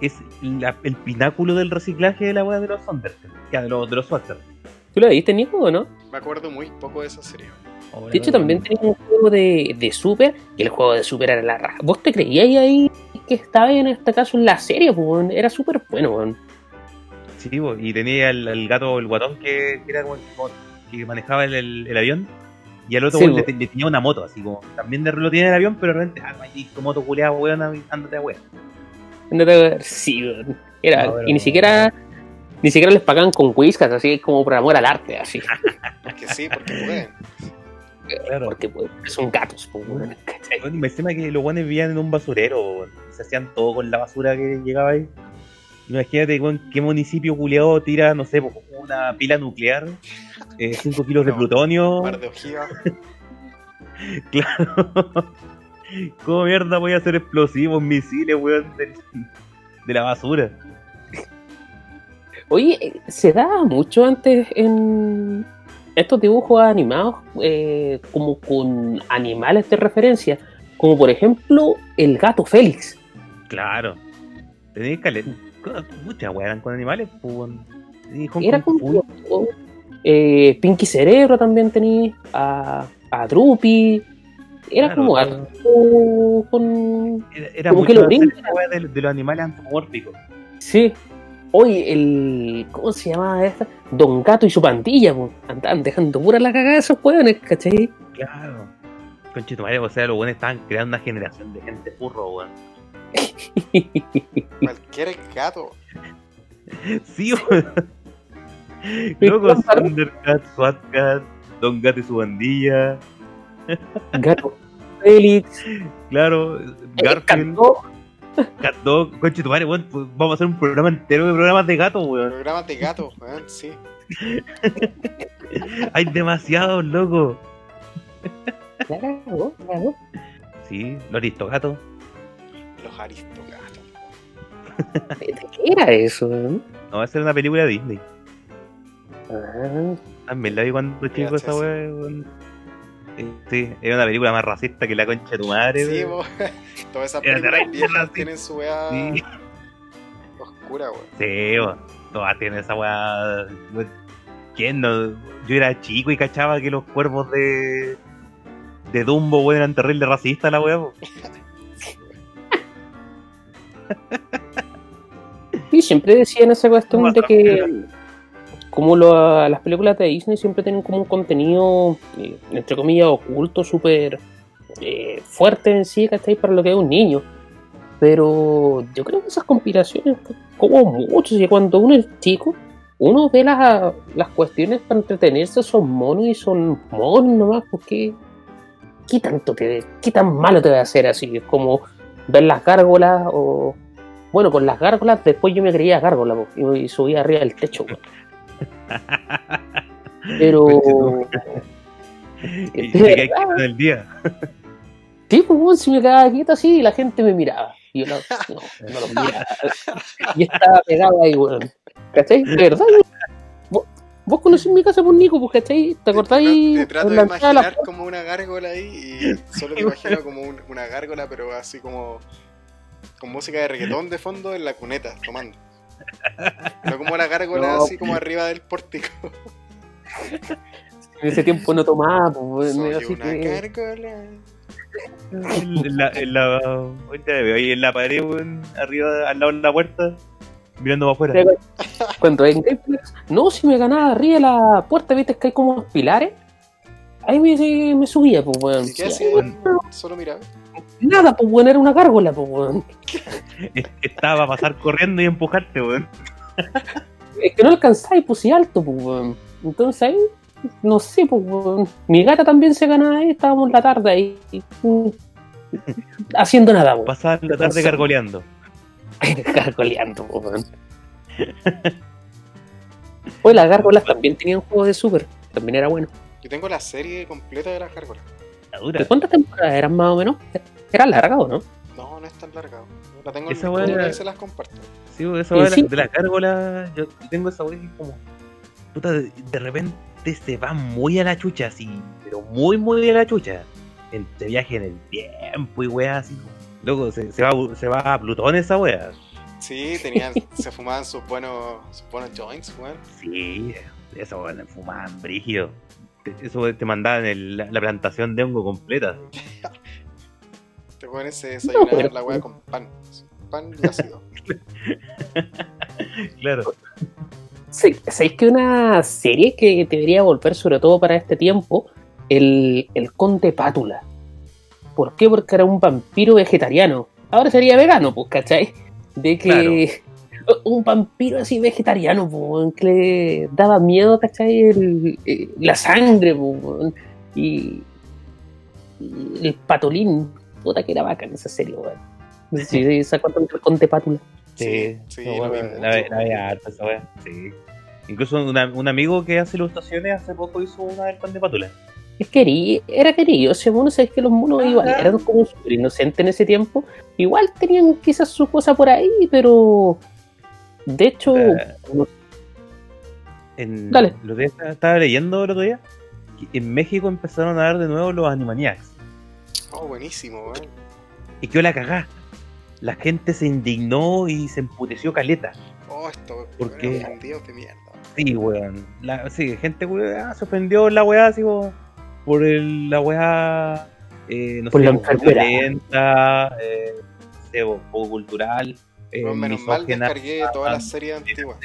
Es la- el pináculo del reciclaje de la weá de los Thundercats. Ya, de los, de los Swatcat.
¿Tú lo viste, Nico, o no?
Me acuerdo muy poco de esa serie.
De hecho, también tenía un juego de, de Super, y el juego de Super era la raja. ¿Vos te creíais ahí que estaba en este caso en la serie? Pues, era súper bueno, weón.
Sí, y tenía el, el gato, el guatón que, que era como, como- que manejaba el, el- el avión. Y al otro
Sí,
le, tenía una moto, así como también de, lo tiene el avión, pero de repente, ah, y tu moto culeada, weón, ándate a weón.
Sí. Era,
No, pero-
y ni siquiera ni siquiera les pagaban con whiskas, así como por amor al arte, así. [laughs]
Porque sí, porque pueden.
Claro.
Porque pues, son gatos, pues,
me encima que los guanes vivían en un basurero, se hacían todo con la basura que llegaba ahí. Imagínate, qué municipio culeado tira, no sé, una pila nuclear, 5 kilos de plutonio.
Un par de ojivas. [laughs]
Claro. ¿Cómo mierda voy a hacer explosivos, misiles, weón, de, de la basura?
Oye, se daba mucho antes en estos dibujos animados eh, como con animales de referencia, como por ejemplo el gato Félix.
Claro. Tenéis caleta. Muchas weas eran con animales, pues.
Era
Fu-
eh, Pinky Cerebro también tenía, a, a Drupi. Era
Claro,
como algo con.
Era, era
como
mucho
que lo
wea de, de los animales antropomórficos.
Sí. Oye, el. ¿Cómo se llamaba esta? Don Gato y su pandilla, po. Andaban dejando pura la cagada esos hueones, ¿cachai?
Claro. Conchito madre, o sea, los buenos estaban creando una generación de gente furro, weón. [laughs]
Cualquier gato.
Sí, weón. Loco, Thundercat, SWATcat, Don Gato y su bandilla.
Gato Félix,
Claro, Garfield. Gato, conche tu madre, weón, pues vamos a hacer un programa entero de programas de gatos, weón.
Programas de gatos, weón, sí. [laughs]
Hay demasiados, loco.
La cagó.
Sí, los aristogatos.
Los aristogatos.
¿De qué era eso? eh?
No, va a ser una película de Disney.
Ah,
También la vi cuando chico esa weón. Sí, era una película más racista que la concha de tu madre,
Sí. [laughs] Todas esas películas viejas tienen su weá
Sí.
oscura, weón.
Sí, weón. Todas tienen esa weá. ¿Quién no? Yo era chico y cachaba que los cuervos de. de Dumbo, weón, eran terrible racistas, la weá, po.
Y siempre decían esa cuestión de que como las películas de Disney siempre tienen como un contenido, eh, entre comillas, oculto, súper eh, fuerte en sí, ¿cachai? Para lo que es un niño. Pero yo creo que esas compilaciones, como muchos, y cuando uno es chico, uno ve las, las cuestiones para entretenerse, son monos y son monos nomás, porque ¿qué tanto te, qué tan malo te va a hacer así? Es como ver las gárgolas o bueno, con las gárgolas, después yo me creía gárgola y, subía arriba del techo. Pero. [laughs]
Y
de
te quedé
verdad,
quieto en el día.
Sí, pues, weón, si me quedaba quieto así, la gente me miraba. Y yo no, no, no los miraba. Y estaba pegado ahí, weón. ¿Cachai? De verdad, weón. Vos, vos conocés mi casa por Nico, pues, ¿cachai? ¿Te acordáis?
Te trato de
la
imaginar como una gárgola ahí y solo me imagino como un- una gárgola, pero así como con música de reggaetón de fondo en la cuneta, tomando. No como la gárgola
No.
así como arriba del pórtico.
En ese tiempo no tomaba, pues,
Soy
así
una
que-
gárgola.
En la, en ahí en la pared, arriba, al lado de la puerta, mirando para afuera.
Cuando en no, si me ganaba arriba de la puerta, viste que hay como pilares. Ahí me, me subía, pues, weón.
¿Y qué hacía? Solo miraba.
Nada, pues, weón, era una gárgola, pues, weón.
Estaba a pasar corriendo y empujarte, weón.
Es que no alcanzáis, pues, si alto, pues, weón. Entonces ahí, no sé, pues, weón. Mi gata también se ganaba ahí, estábamos la tarde ahí. [laughs] Haciendo nada, weón.
Pasaba la tarde gargoleando. [laughs]
Gargoleando, pues, weón. Pues las gárgolas también tenían juegos de super, también era bueno.
Yo tengo la serie completa de las gárgolas.
La
¿De
dura.
cuántas temporadas eran más o menos? Era larga, ¿o no?
No, no es tan larga. La tengo
Esa
en y se las comparto.
Sí, de, la-
sí.
de las gárgolas, yo tengo esa que como. Puta, de, de repente se va muy a la chucha, así, pero muy, muy a la chucha. Entre viaje en el tiempo y weá así. Luego se, se, va, se va a Plutón esa weá.
Sí, tenían, [laughs] se fumaban sus buenos, sus buenos joints, weón.
Sí, eso weá, fumaban brígido. Eso te mandaban el- la, la plantación de hongo completa. [laughs]
Pero-
la weá con pan. Pan y ácido. [laughs]
Claro.
Sí, ¿Sabéis que una serie que debería volver sobre todo para este tiempo? El, el Conde Pátula. ¿Por qué? Porque era un vampiro vegetariano. Ahora sería vegano, pues, ¿cachai? De que [laughs] un vampiro así vegetariano, pues, que le daba miedo, ¿cachai? El- eh, la sangre, pues, y, y el patolín. Puta que era bacán esa serie, weón. No sé si se acuerdan del Conde Pátula.
Sí, sí,
no, weón, la, la veía harto esa weá. Sí. Incluso una- un amigo que hace ilustraciones hace poco hizo una del pan de pátula.
Es querido, era querido. Ese mono, sabes que los monos
Ah,
igual eran como súper inocentes en ese tiempo. Igual tenían quizás su cosa por ahí, pero. De hecho, no-
En,
Dale.
Lo que estaba leyendo el otro día. que En México empezaron a dar de nuevo los Animaniacs.
Oh, buenísimo, weón.
Y quedó la cagá. La gente se indignó y se emputeció caleta.
Oh, esto,
¿Por
weón,
qué?
ofendidos de mierda.
Sí, weón. La, sí, gente weá, se ofendió la weá así como por el, la weá. Eh, no
Por
sé,
la
violenta, eh, no sé, poco cultural. eh,
Weón, menos mal descargué todas las series antiguas.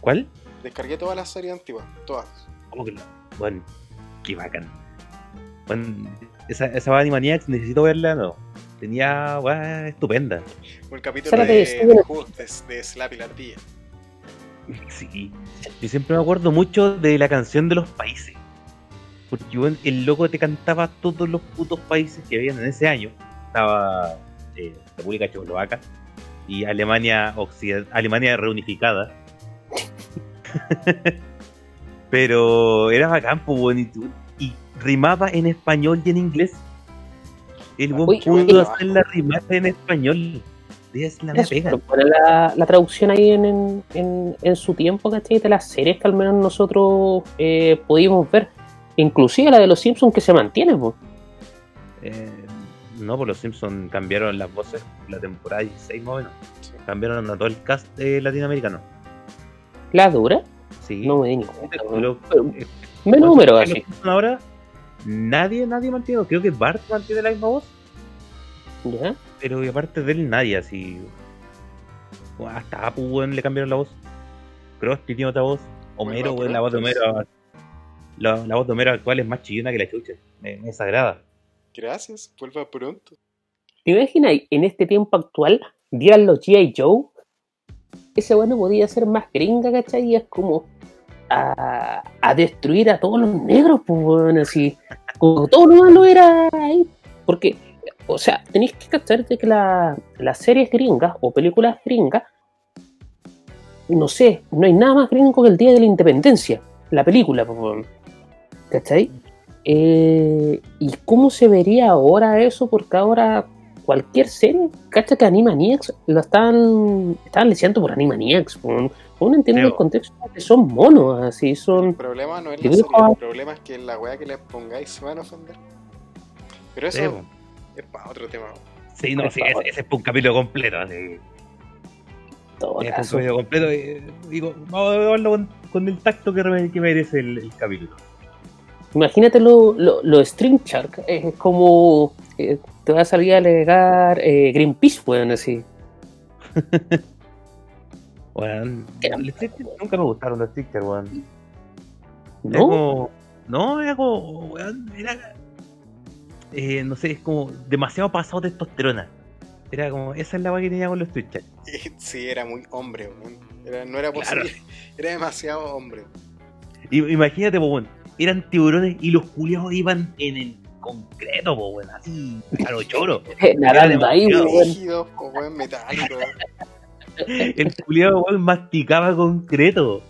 ¿Cuál?
Descargué todas las series antiguas. Todas.
¿Cómo que no? Bueno, qué bacán. Bueno, esa, esa Animaniacs necesito verla, no. Tenía weá estupenda.
Un capítulo de,
de
de, de Slappy la ardilla.
Sí. Yo siempre me acuerdo mucho de la canción de los países. Porque el loco te cantaba todos los putos países que habían en ese año. Estaba eh, República Checoslovaca y Alemania Occiden- Alemania reunificada. [laughs] [laughs] Pero era bacán, pues, weón, y, tú- y rimaba en español y en inglés. El
Uy,
pudo hacer la rimada en español. Es la
Eso,
pega.
pero ¿cuál es la, la traducción ahí en, en, en- en su tiempo, ¿cachai? De las series que al menos nosotros eh, pudimos ver. Inclusive la de los Simpsons que se mantiene, pues.
Eh, no, por los Simpsons cambiaron las voces la temporada 16 más o menos.
Sí.
Cambiaron a todo el cast eh, latinoamericano.
¿La dura?
Sí.
No me di ni cuenta,
Lo-
weón.
Pero-
Pero, Me número así.
Ahora, nadie, nadie mantiene. Creo que Bart mantiene la misma voz,
¿Ya?
pero aparte de él, nadie así. Hasta Apu, weón, le cambiaron la voz. Krusty tiene otra voz. Homero,
Bueno,
weón, la voz de. Homero. La, la voz de Homero actual es más chillona que la chucha. Me, me desagrada.
Gracias, vuelva pronto.
¿Te imaginas en este tiempo actual dieran los G.I. Joe? Ese bueno podía ser más gringa, ¿cachai? Y es como a, a destruir a todos los negros, pues bueno, así. Como todo lo malo era ahí. Porque, o sea, tenéis que cachar de que la- las series gringas o películas gringas, no sé, no hay nada más gringo que el Día de la Independencia, la película, pues bueno. ¿cachai? Eh, ¿Y cómo se vería ahora eso? Porque ahora cualquier serie, cacha que Animaniacs lo están, están leyendo por Animaniacs. Uno entiende el contexto que son monos, así
El
son.
problema no es la serie, el problema es que la weá que les pongáis se van a ofender. Pero eso es para otro tema.
Sí, no, sí, ese, ese es un capítulo completo. Así.
todo
Es un capítulo completo. eh, digo, vamos a verlo con, con el tacto que, re- que merece el, el capítulo.
Imagínate lo, lo, lo String Shark, es como eh, te va a salir a alegar eh, Greenpeace, weón, así. [laughs]
Stickers nunca me gustaron los stickers, weón. Era
¿No?
como- no, era como, weón, era, eh, no sé, es como demasiado pasado de testosterona. Era como, esa es la weá que tenía con los stickers.
Y [laughs] Sí, era muy hombre, weón. Era- no era
Claro.
posible. [laughs] Era demasiado hombre.
Imagínate, po, weón, eran tiburones y los culiados iban en el concreto, po, weón, así, a lo choro. [laughs]
Nadando ahí, weón.
Rígido, o weón metálico. [laughs]
El culiado, weón, masticaba concreto.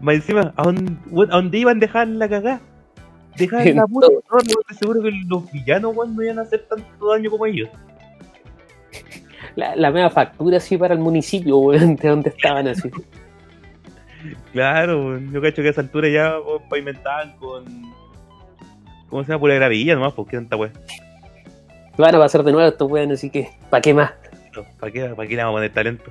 Más encima, ¿a dónde, weón, ¿a dónde iban a dejar la cagá? Dejar la puta seguro que los villanos, weón, no iban a hacer tanto daño como ellos.
La, la media factura así para el municipio, weón, de donde estaban así.
Claro, weón, yo cacho que a esa altura ya weón, pavimentaban con. ¿Cómo se llama? Pura gravilla nomás, porque tanta weón.
Van a pasar de nuevo estos weón, así que, ¿para qué más?
¿Para qué, ¿Para qué le vamos a poner talento?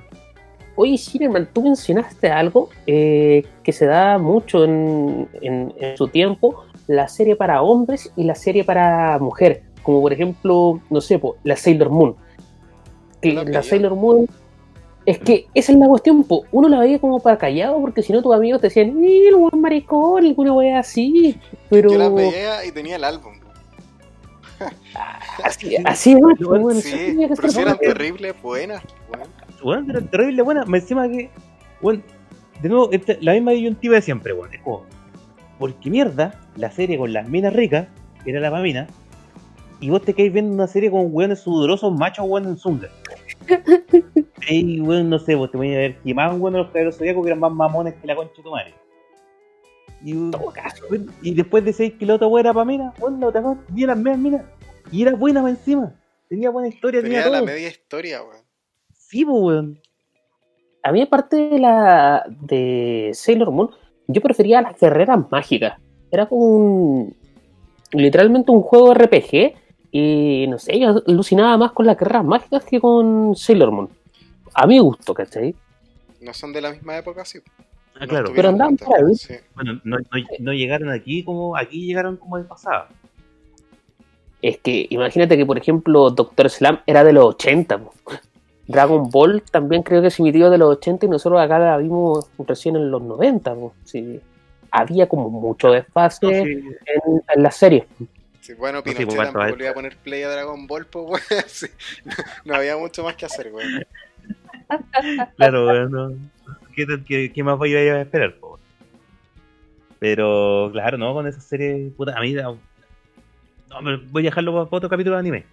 Oye, Shinerman, tú mencionaste algo eh, que se da mucho en, en- en su tiempo, la serie para hombres y la serie para mujer, como por ejemplo, no sé, po, la Sailor Moon. Que
La
la. Sailor Moon, es que esa es la cuestión, po. uno la veía como para callado, porque si no tus amigos te decían, ¡eh, el buen maricón! y una wea así, pero
Yo las veía y tenía el álbum.
Así, así es,
Lo-
bueno,
Sí,
así tenía que
pero
ser,
si eran terribles, buenas. weón.
Weón, era terrible buena. Me encima que, weón, de nuevo, esta- la misma disyuntiva de siempre, weón. Es como, porque mierda, la serie con las minas ricas era la mamina. Y vos te quedáis viendo una serie con weones sudorosos, machos, weón, en zunga. [laughs] Ey, weón, no sé, vos te voy a ver que más weón los cabros zodíacos que eran más mamones que la concha de tu madre. Y, después de seis que la otra weón era para la otra weón tenía las minas. Y era buena más encima. Tenía buena historia, tenía,
Tenía la
todo.
media historia, weón.
Sí, po, weón.
A mí, aparte de la de Sailor Moon, yo prefería las guerreras mágicas. Era como un. literalmente un juego RPG. Y no sé, yo alucinaba más con las guerreras mágicas que con Sailor Moon. A mi gusto, ¿cachai?
No son de la misma época, sí.
Ah, claro.
Pero andaban por ahí.
sí.
Bueno, no, no, no llegaron aquí como aquí llegaron como de pasada.
Es que imagínate que, por ejemplo, Doctor Slam era de los 80. po. Dragon Ball también creo que se emitió de los 80 y nosotros acá la vimos recién en los 90. po. Sí. Había como mucho desfase
No, sí,
en, en la serie.
Sí, bueno,
No, sí,
Pinochet
pues,
tampoco le iba a poner play a Dragon Ball, pues. [laughs] Sí. No, no había mucho más que hacer, weón.
claro, weón, no. ¿Qué, tal- qué, qué más vais a esperar? po? Pero claro, no, con esa serie, puta, a mí no, voy a dejarlo para otro capítulo de anime.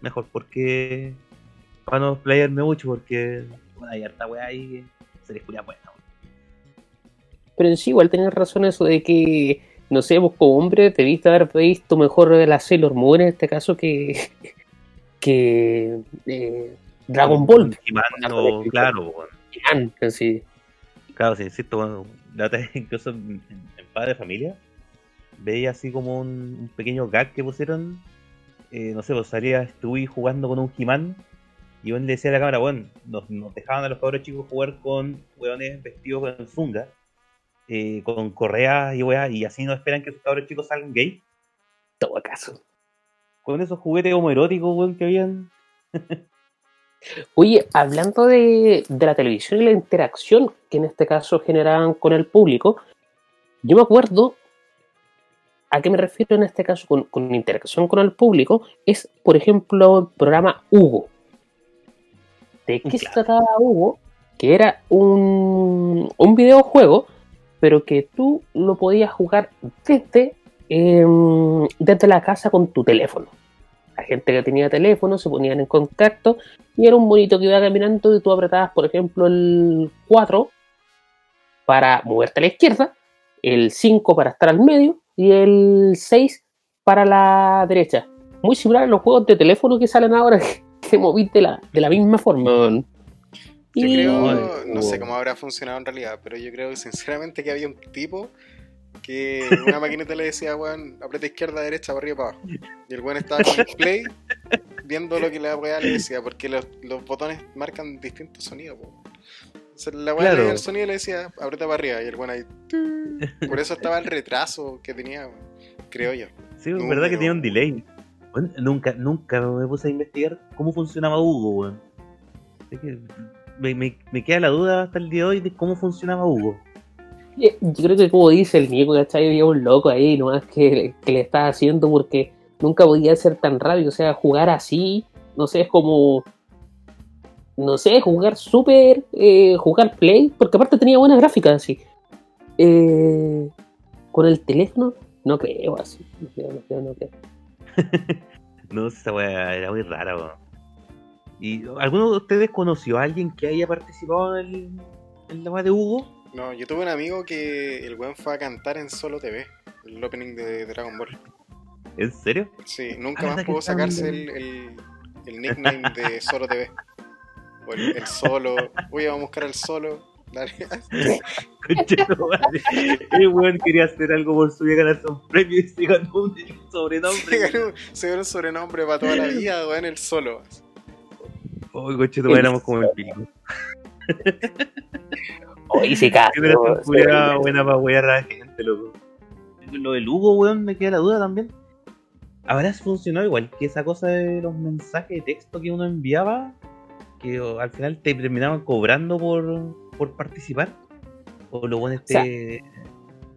Mejor, porque para no playarme mucho, porque bueno, hay harta weá ahí, series culias buenas. weón.
Pero en sí, igual tenés razón eso de que, no sé, vos como hombre debiste haber visto mejor la Sailor Moon en este caso que, [laughs] que eh, Dragon Ball.
He-Man, o- claro,
sí.
Claro, sí, insisto, bueno, [laughs] incluso en, en Padre de Familia veía así como un, un pequeño gag que pusieron, eh, no sé, pues salía Stewie jugando con un He-Man y bueno, le decía a la cámara, bueno, nos, nos dejaban a los cabros chicos jugar con hueones vestidos con zunga, eh, con correas y weas, y así no esperan que sus cabros chicos salgan gay,
todo caso.
con esos juguetes homoeróticos, weón, que habían. [laughs]
Oye, hablando de, de la televisión y la interacción que en este caso generaban con el público, yo me acuerdo a qué me refiero en este caso con, con interacción con el público, es por ejemplo el programa Hugo. ¿De qué se trataba Hugo? Que era un, un videojuego, pero que tú lo podías jugar desde, em, desde la casa con tu teléfono. Gente que tenía teléfono se ponían en contacto y era un bonito que iba caminando y tú apretabas, por ejemplo, el 4 para moverte a la izquierda, el 5 para estar al medio y el 6 para la derecha. Muy similar a los juegos de teléfono que salen ahora [laughs] que movís de la, de la misma forma.
Yo
Y-
creo, no sé cómo habrá funcionado en realidad, pero yo creo sinceramente que había un tipo que una maquinita le decía, weón, aprieta izquierda, derecha, para arriba, para abajo. Y el weón estaba con el play viendo lo que la weá le decía, porque los, los botones marcan distintos sonidos, la weá
Claro.
leía el sonido y le decía, aprieta para arriba, y el weón ahí. Por eso estaba el retraso que tenía, weón, creo yo.
Sí, es verdad que tenía un delay. Bueno, nunca, nunca me puse a investigar cómo funcionaba Hugo, weón. Es que me, me, me queda la duda hasta el día de hoy de cómo funcionaba Hugo.
Yo creo que como dice el Nico, ¿cachai? Había un loco ahí nomás que, que le estaba haciendo porque nunca podía ser tan rápido. O sea, jugar así, no sé, es como. No sé, jugar super, eh, jugar play, porque aparte tenía buena gráfica así. Eh, con el teléfono, no creo así. No creo, no creo, [laughs]
era muy rara. ¿Y alguno de ustedes conoció a alguien que haya participado en, el, en la weá de Hugo?
No, yo tuve un amigo que el weón fue a cantar en Solo TV, el opening de Dragon Ball.
¿En serio?
Sí, nunca
Ah,
más
¿verdad que
pudo sacarse el, el, el nickname de [laughs] Solo TV. O el, el solo. Uy, vamos a buscar el solo. [laughs]
El weón quería hacer algo por su vida, ganarse un premio y se ganó un sobrenombre.
Se ganó, se ganó un sobrenombre para toda la vida, weón, el solo.
Uy, coche, éramos como el pico. [laughs]
Oye, se cae.
Culiada buena para wear a la gente, loco. Lo del Hugo, weón, me queda la duda también. ¿Habrá funcionado igual que esa cosa de los mensajes de texto que uno enviaba? Que o, al final te terminaban cobrando por, por participar. O lo bueno este.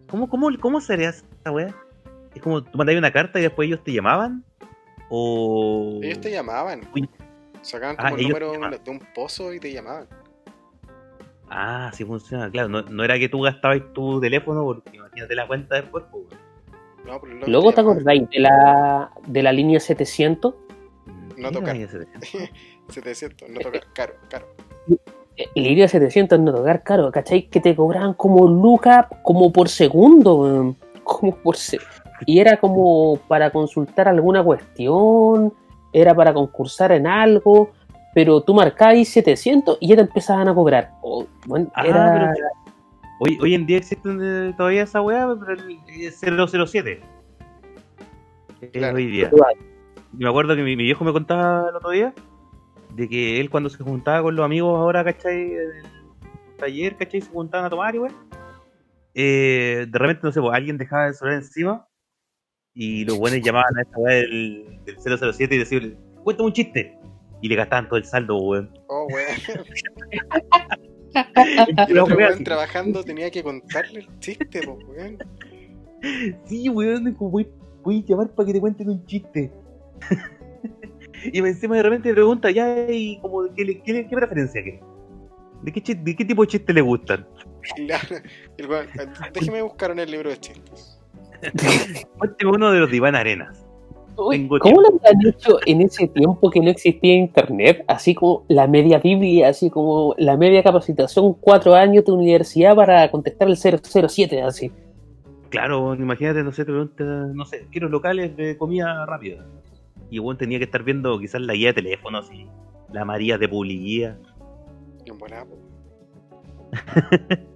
¿Cómo, cómo, ¿Cómo sería esa weá? Es como tú mandabas una carta y después ellos te llamaban. O.
Ellos te llamaban.
Uy.
Sacaban
Ah,
como el número de un pozo y te llamaban.
Ah, así funciona, claro. No, no era que tú gastabas tu teléfono porque imagínate la cuenta después, pues.
No, pero
Luego, ¿te acordáis de la, de la línea 700?
No
¿Qué
tocar.
era ese?
700, no tocar, caro, caro.
Eh, Línea 700 no tocar caro, ¿cachai? Que te cobraban como lucas como por segundo, [laughs] como por se- Y era como para consultar alguna cuestión, era para concursar en algo, pero tú marcabas 700 y ya te empezaban a cobrar. Oh, bueno,
Ah,
era...
pero Hoy, hoy en día existe eh, todavía esa weá, pero el el 007. Es
Claro.
hoy día. Y me acuerdo que mi, mi viejo me contaba el otro día de que él cuando se juntaba con los amigos ahora, ¿cachai? En el taller, ¿cachai? Se juntaban a tomar y weón. Eh, de repente, no sé, pues, alguien dejaba el celular encima y los buenos llamaban a esta weá del, del 007 y decían, cuéntame un chiste. Y le gastaban todo el saldo, weón.
Oh, weón. [laughs] El otro weón trabajando tenía que contarle el chiste, po, weón.
Sí, weón, voy, voy a llamar para que te cuenten un chiste. [laughs] y encima de repente me pregunta, ya, y como, ¿qué, qué, qué preferencia qué? ¿De qué, ¿De qué tipo de chistes le gustan?
La- el weón, déjeme buscar en el libro de chistes. [laughs]
Cuénteme uno de los de Iván Arenas.
Uy, ¿Cómo lo han hecho en ese tiempo que no existía internet? Así como la media Biblia, así como la media capacitación, cuatro años de universidad para contestar el 007, así.
Claro, imagínate, no sé, te pregunta, no sé, quiero locales de comida rápida. Y bueno, tenía que estar viendo quizás la guía de teléfono, así, la María de publicidad.
Y en buena. [laughs]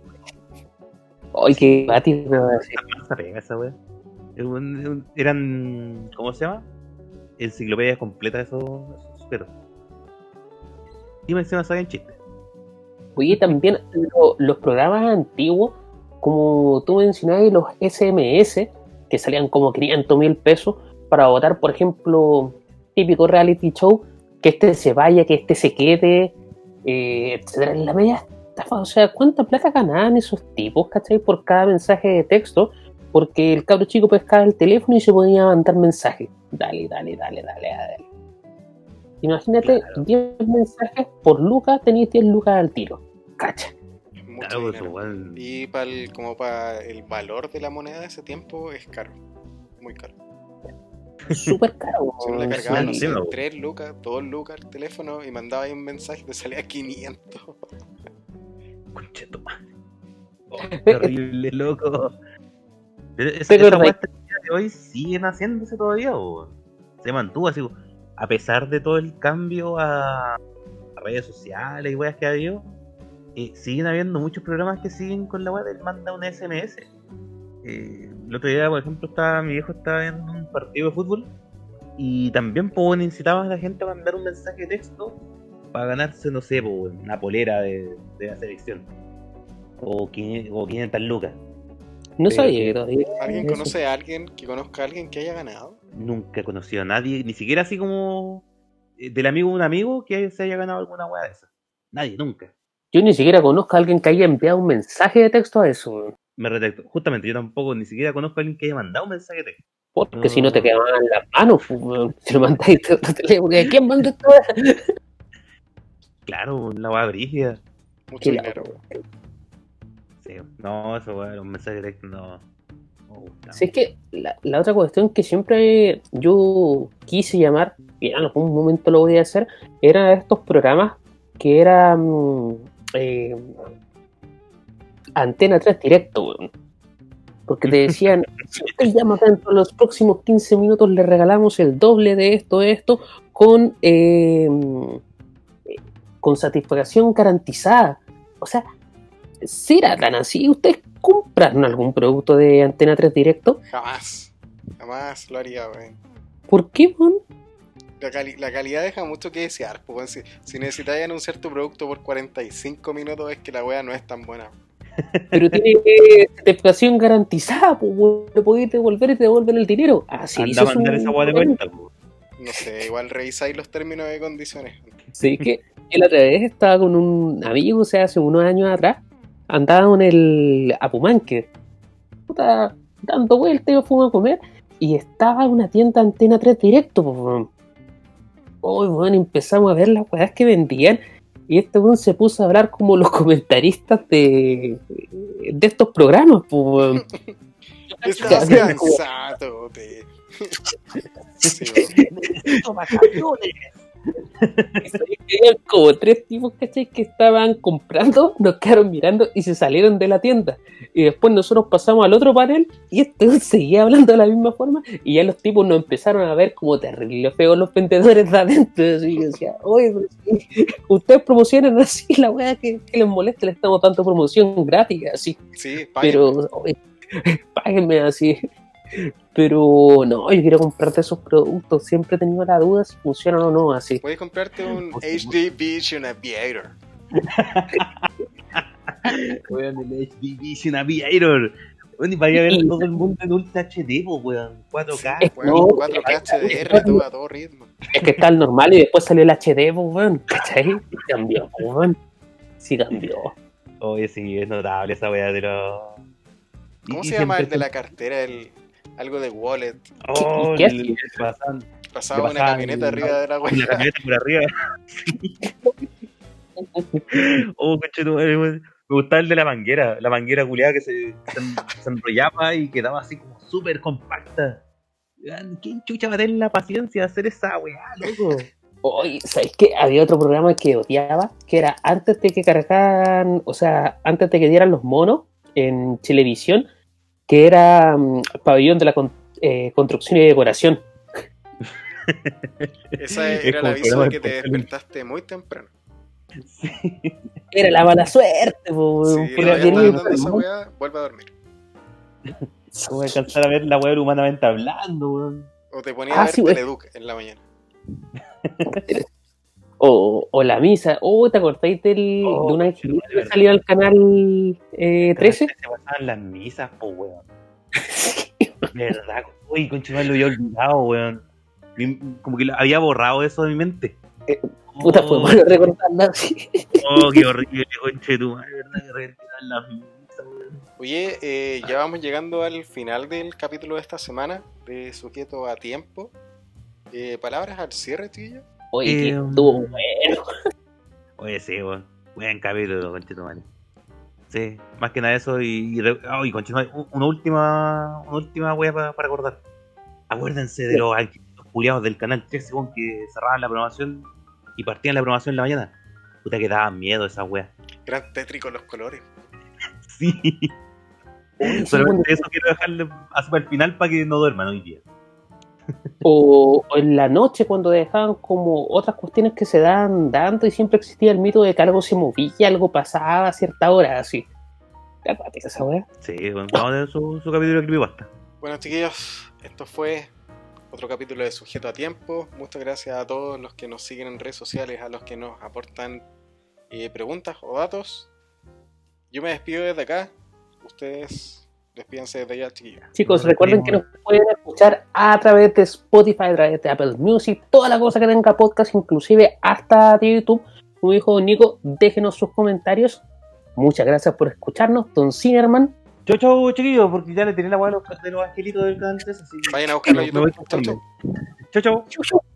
Ay, qué
pega esa wea. Eran, ¿cómo se llama? Enciclopedias completas de esos, esos sujetos. Y me encima sabían chistes.
Oye, también lo- los programas antiguos, como tú mencionabas, los SMS, que salían como 500 mil pesos para votar, por ejemplo, típico reality show, que este se vaya, que este se quede, eh, etcétera. En la media estafa, o sea, ¿cuánta plata ganaban esos tipos, cachai? Por cada mensaje de texto, porque el cabro chico pescaba el teléfono y se ponía a mandar mensajes. Dale, dale, dale, dale, dale. Imagínate,
Claro.
10 mensajes por lucas, tenías 10 lucas al tiro. Cacha.
Claro, pues.
Y para el, como para el valor de la moneda de ese tiempo es caro. Muy caro.
Súper caro. [laughs]
Si uno le
weón,
cargaba,
sí.
no sé,
sí, no.
3 lucas, 2 lucas al teléfono y mandaba ahí un mensaje, te salía 500.
Concheto madre. Oh, qué horrible, loco. Pero esa,
Pero
esa
verdad.
weá hasta el día de hoy siguen haciéndose todavía, weón. Se mantuvo así, a pesar de todo el cambio a, a redes sociales y weas que ha habido, eh, siguen habiendo muchos programas que siguen con la weá del manda un SMS. Eh, el otro día, por ejemplo, estaba, mi viejo estaba en un partido de fútbol y también pues, incitaban a la gente a mandar un mensaje de texto para ganarse, no sé, pues, una polera de, de la selección. O 500, o 500 lucas.
No
Pero
sabía
que-
todavía.
¿Alguien
eso.
conoce a alguien que conozca a alguien que haya ganado?
Nunca he conocido a nadie, ni siquiera así como eh, del amigo de un amigo que se haya ganado alguna weá de esa. Nadie, nunca.
Yo ni siquiera conozco a alguien que haya enviado un mensaje de texto a eso. weón.
Me retracto. Justamente, yo tampoco ni siquiera conozco a alguien que haya mandado un mensaje de texto.
Porque si no te quedaban las manos, weón. si lo mandáis teléfono. ¿de ¿Quién mandó esto?
Claro, la weá brígida.
Mucho dinero.
loco.
Sí, no, eso weá, los mensajes de texto no. no me gustan.
Si es que la, la otra cuestión que siempre yo quise llamar, y en algún momento lo voy a hacer, eran estos programas que eran eh, Antena 3 directo, weón. Porque te decían, [laughs] si usted llama dentro de los próximos 15 minutos, le regalamos el doble de esto, esto, con, eh, con satisfacción garantizada. O sea, si era tan así, ¿ustedes compran algún producto de Antena 3 directo?
Jamás. Jamás lo haría, weón.
¿Por qué, weón?
La, cali- la calidad deja mucho que desear. pues, weón. si, si necesitáis anunciar tu producto por 45 minutos, es que la wea no es tan buena. [laughs]
Pero tiene eh, satisfacción garantizada, pues, weón. Lo podéis devolver y te devuelven el dinero. Así
Anda
dice
a mandar esa weá de vuelta, po.
No sé, igual revisáis los términos de condiciones.
Sí, que la otra vez estaba con un amigo, o sea, hace unos años atrás, andaba en el Apumanque, puta, dando vueltas, yo fuimos a comer, y estaba en una tienda Antena 3 directo, pues, weón. Hoy, bueno, empezamos a ver las weas que vendían, y este weón se puso a hablar como los comentaristas de, de estos programas, pues, weón. [laughs]
Estás cansado. [laughs] Sí, weón.
Eran como tres tipos, ¿cachai? Que estaban comprando, [laughs] nos quedaron mirando y se salieron de la tienda. Y después nosotros pasamos al otro panel y este [laughs] seguía hablando de la misma forma. Y ya los tipos nos empezaron a ver como terrible feo los vendedores de adentro. Así yo decía, oye, ustedes promocionan así [laughs] la weá que, que les molesta, le estamos dando promoción gratis, así.
Sí, paguen.
Pero, oye, páguenme así. Pero no, yo quiero comprarte esos productos. Siempre he tenido la duda si funcionan o no así.
Puedes comprarte un. HD Vision Aviator. [laughs]
Weón, el HD Vision Aviator. Weón, y vaya a ver todo el mundo en Ultra HD, weón. 4K.
Es-
Weón,
No,
4K HDR, todo a todo ritmo.
Es que está el normal y después salió el HD, weón. ¿Cachai? Y cambió, weón. Sí cambió.
Oye, sí, es notable esa weá de los.
¿Cómo
y-
se
y
llama el de la cartera? El, algo de wallet.
Oh,
¿Qué
pasan-
Pasaba una camioneta
el-
arriba de la
y la
wea.
camioneta por arriba. [laughs] oh, weón. Me gustaba el de la manguera, la manguera culiada que se, se, se enrollaba y quedaba así como súper compacta. ¿Quién chucha va a tener la paciencia de hacer esa weá, loco?
Oye, ¿sabes qué? Había otro programa que odiaba, que era antes de que cargaran, o sea, antes de que dieran los monos en televisión, que era mm, Pabellón de la Con- eh, Construcción y Decoración. [laughs]
Esa
Es
era el aviso de que te despertaste muy temprano.
Sí.
Era la mala suerte, po,
estás dando esa weá, vuelve a dormir.
No voy a alcanzar a ver la weá humanamente hablando, weón.
O te ponías
Ah,
a ver
sí.
Teleduc en la mañana. [laughs]
o, o la misa. Oh, ¿te acordáis del,
Oh,
de una
conchetumare,
angelita que
verdad.
salía al canal eh, 13?
Se pasaban las misas, po, weón. [laughs] Verdad, uy, concha, me lo había olvidado, weón. Como que había borrado eso de mi mente.
Puta, fue
Oh,
bueno recordarla así.
Oh, qué horrible, conche tu madre, verdad que las misas, weón.
Oye, eh, ya vamos llegando al final del capítulo de esta semana de Sujeto a Tiempo. Eh, palabras al cierre, tío.
Oye, que
Eh,
estuvo bueno. [laughs]
Oye, sí, weón. Buen capítulo, conche tu madre. Sí, más que nada eso y. y tu madre, u- una última. Una última wea para recordar. Acuérdense de los culiados del canal 13, weón, que cerraban la programación y partían la programación en la mañana. Puta que daban miedo esas weas.
Gran tétrico los colores. [laughs]
Sí, Solamente eso quiero dejarle hasta el final para que no duerman hoy día.
O, [laughs] o en la noche cuando dejaban como otras cuestiones que se dan dando y siempre existía el mito de que algo se movía, algo pasaba a cierta hora, así. Esa weá.
Sí, bueno, vamos a tener su, su capítulo de creepypasta.
Bueno, chiquillos, esto fue otro capítulo de Sujeto a Tiempo. Muchas gracias a todos los que nos siguen en redes sociales, a los que nos aportan eh, preguntas o datos. Yo me despido desde acá. Ustedes despídense desde allá, chiquillos.
Chicos,
Nos
recuerden que nos pueden escuchar a través de Spotify, a través de Apple Music, toda la cosa que tenga podcast, inclusive hasta de YouTube. Como dijo Don Nico, déjenos sus comentarios. Muchas gracias por escucharnos, Don Cinerman.
Chau, chau, chiquillos, porque ya le tenía la weá de los, de angelitos del canal 13, así que
Vayan a buscarlo a YouTube. Chau, chau.
Chau, chau.
Chau, chau.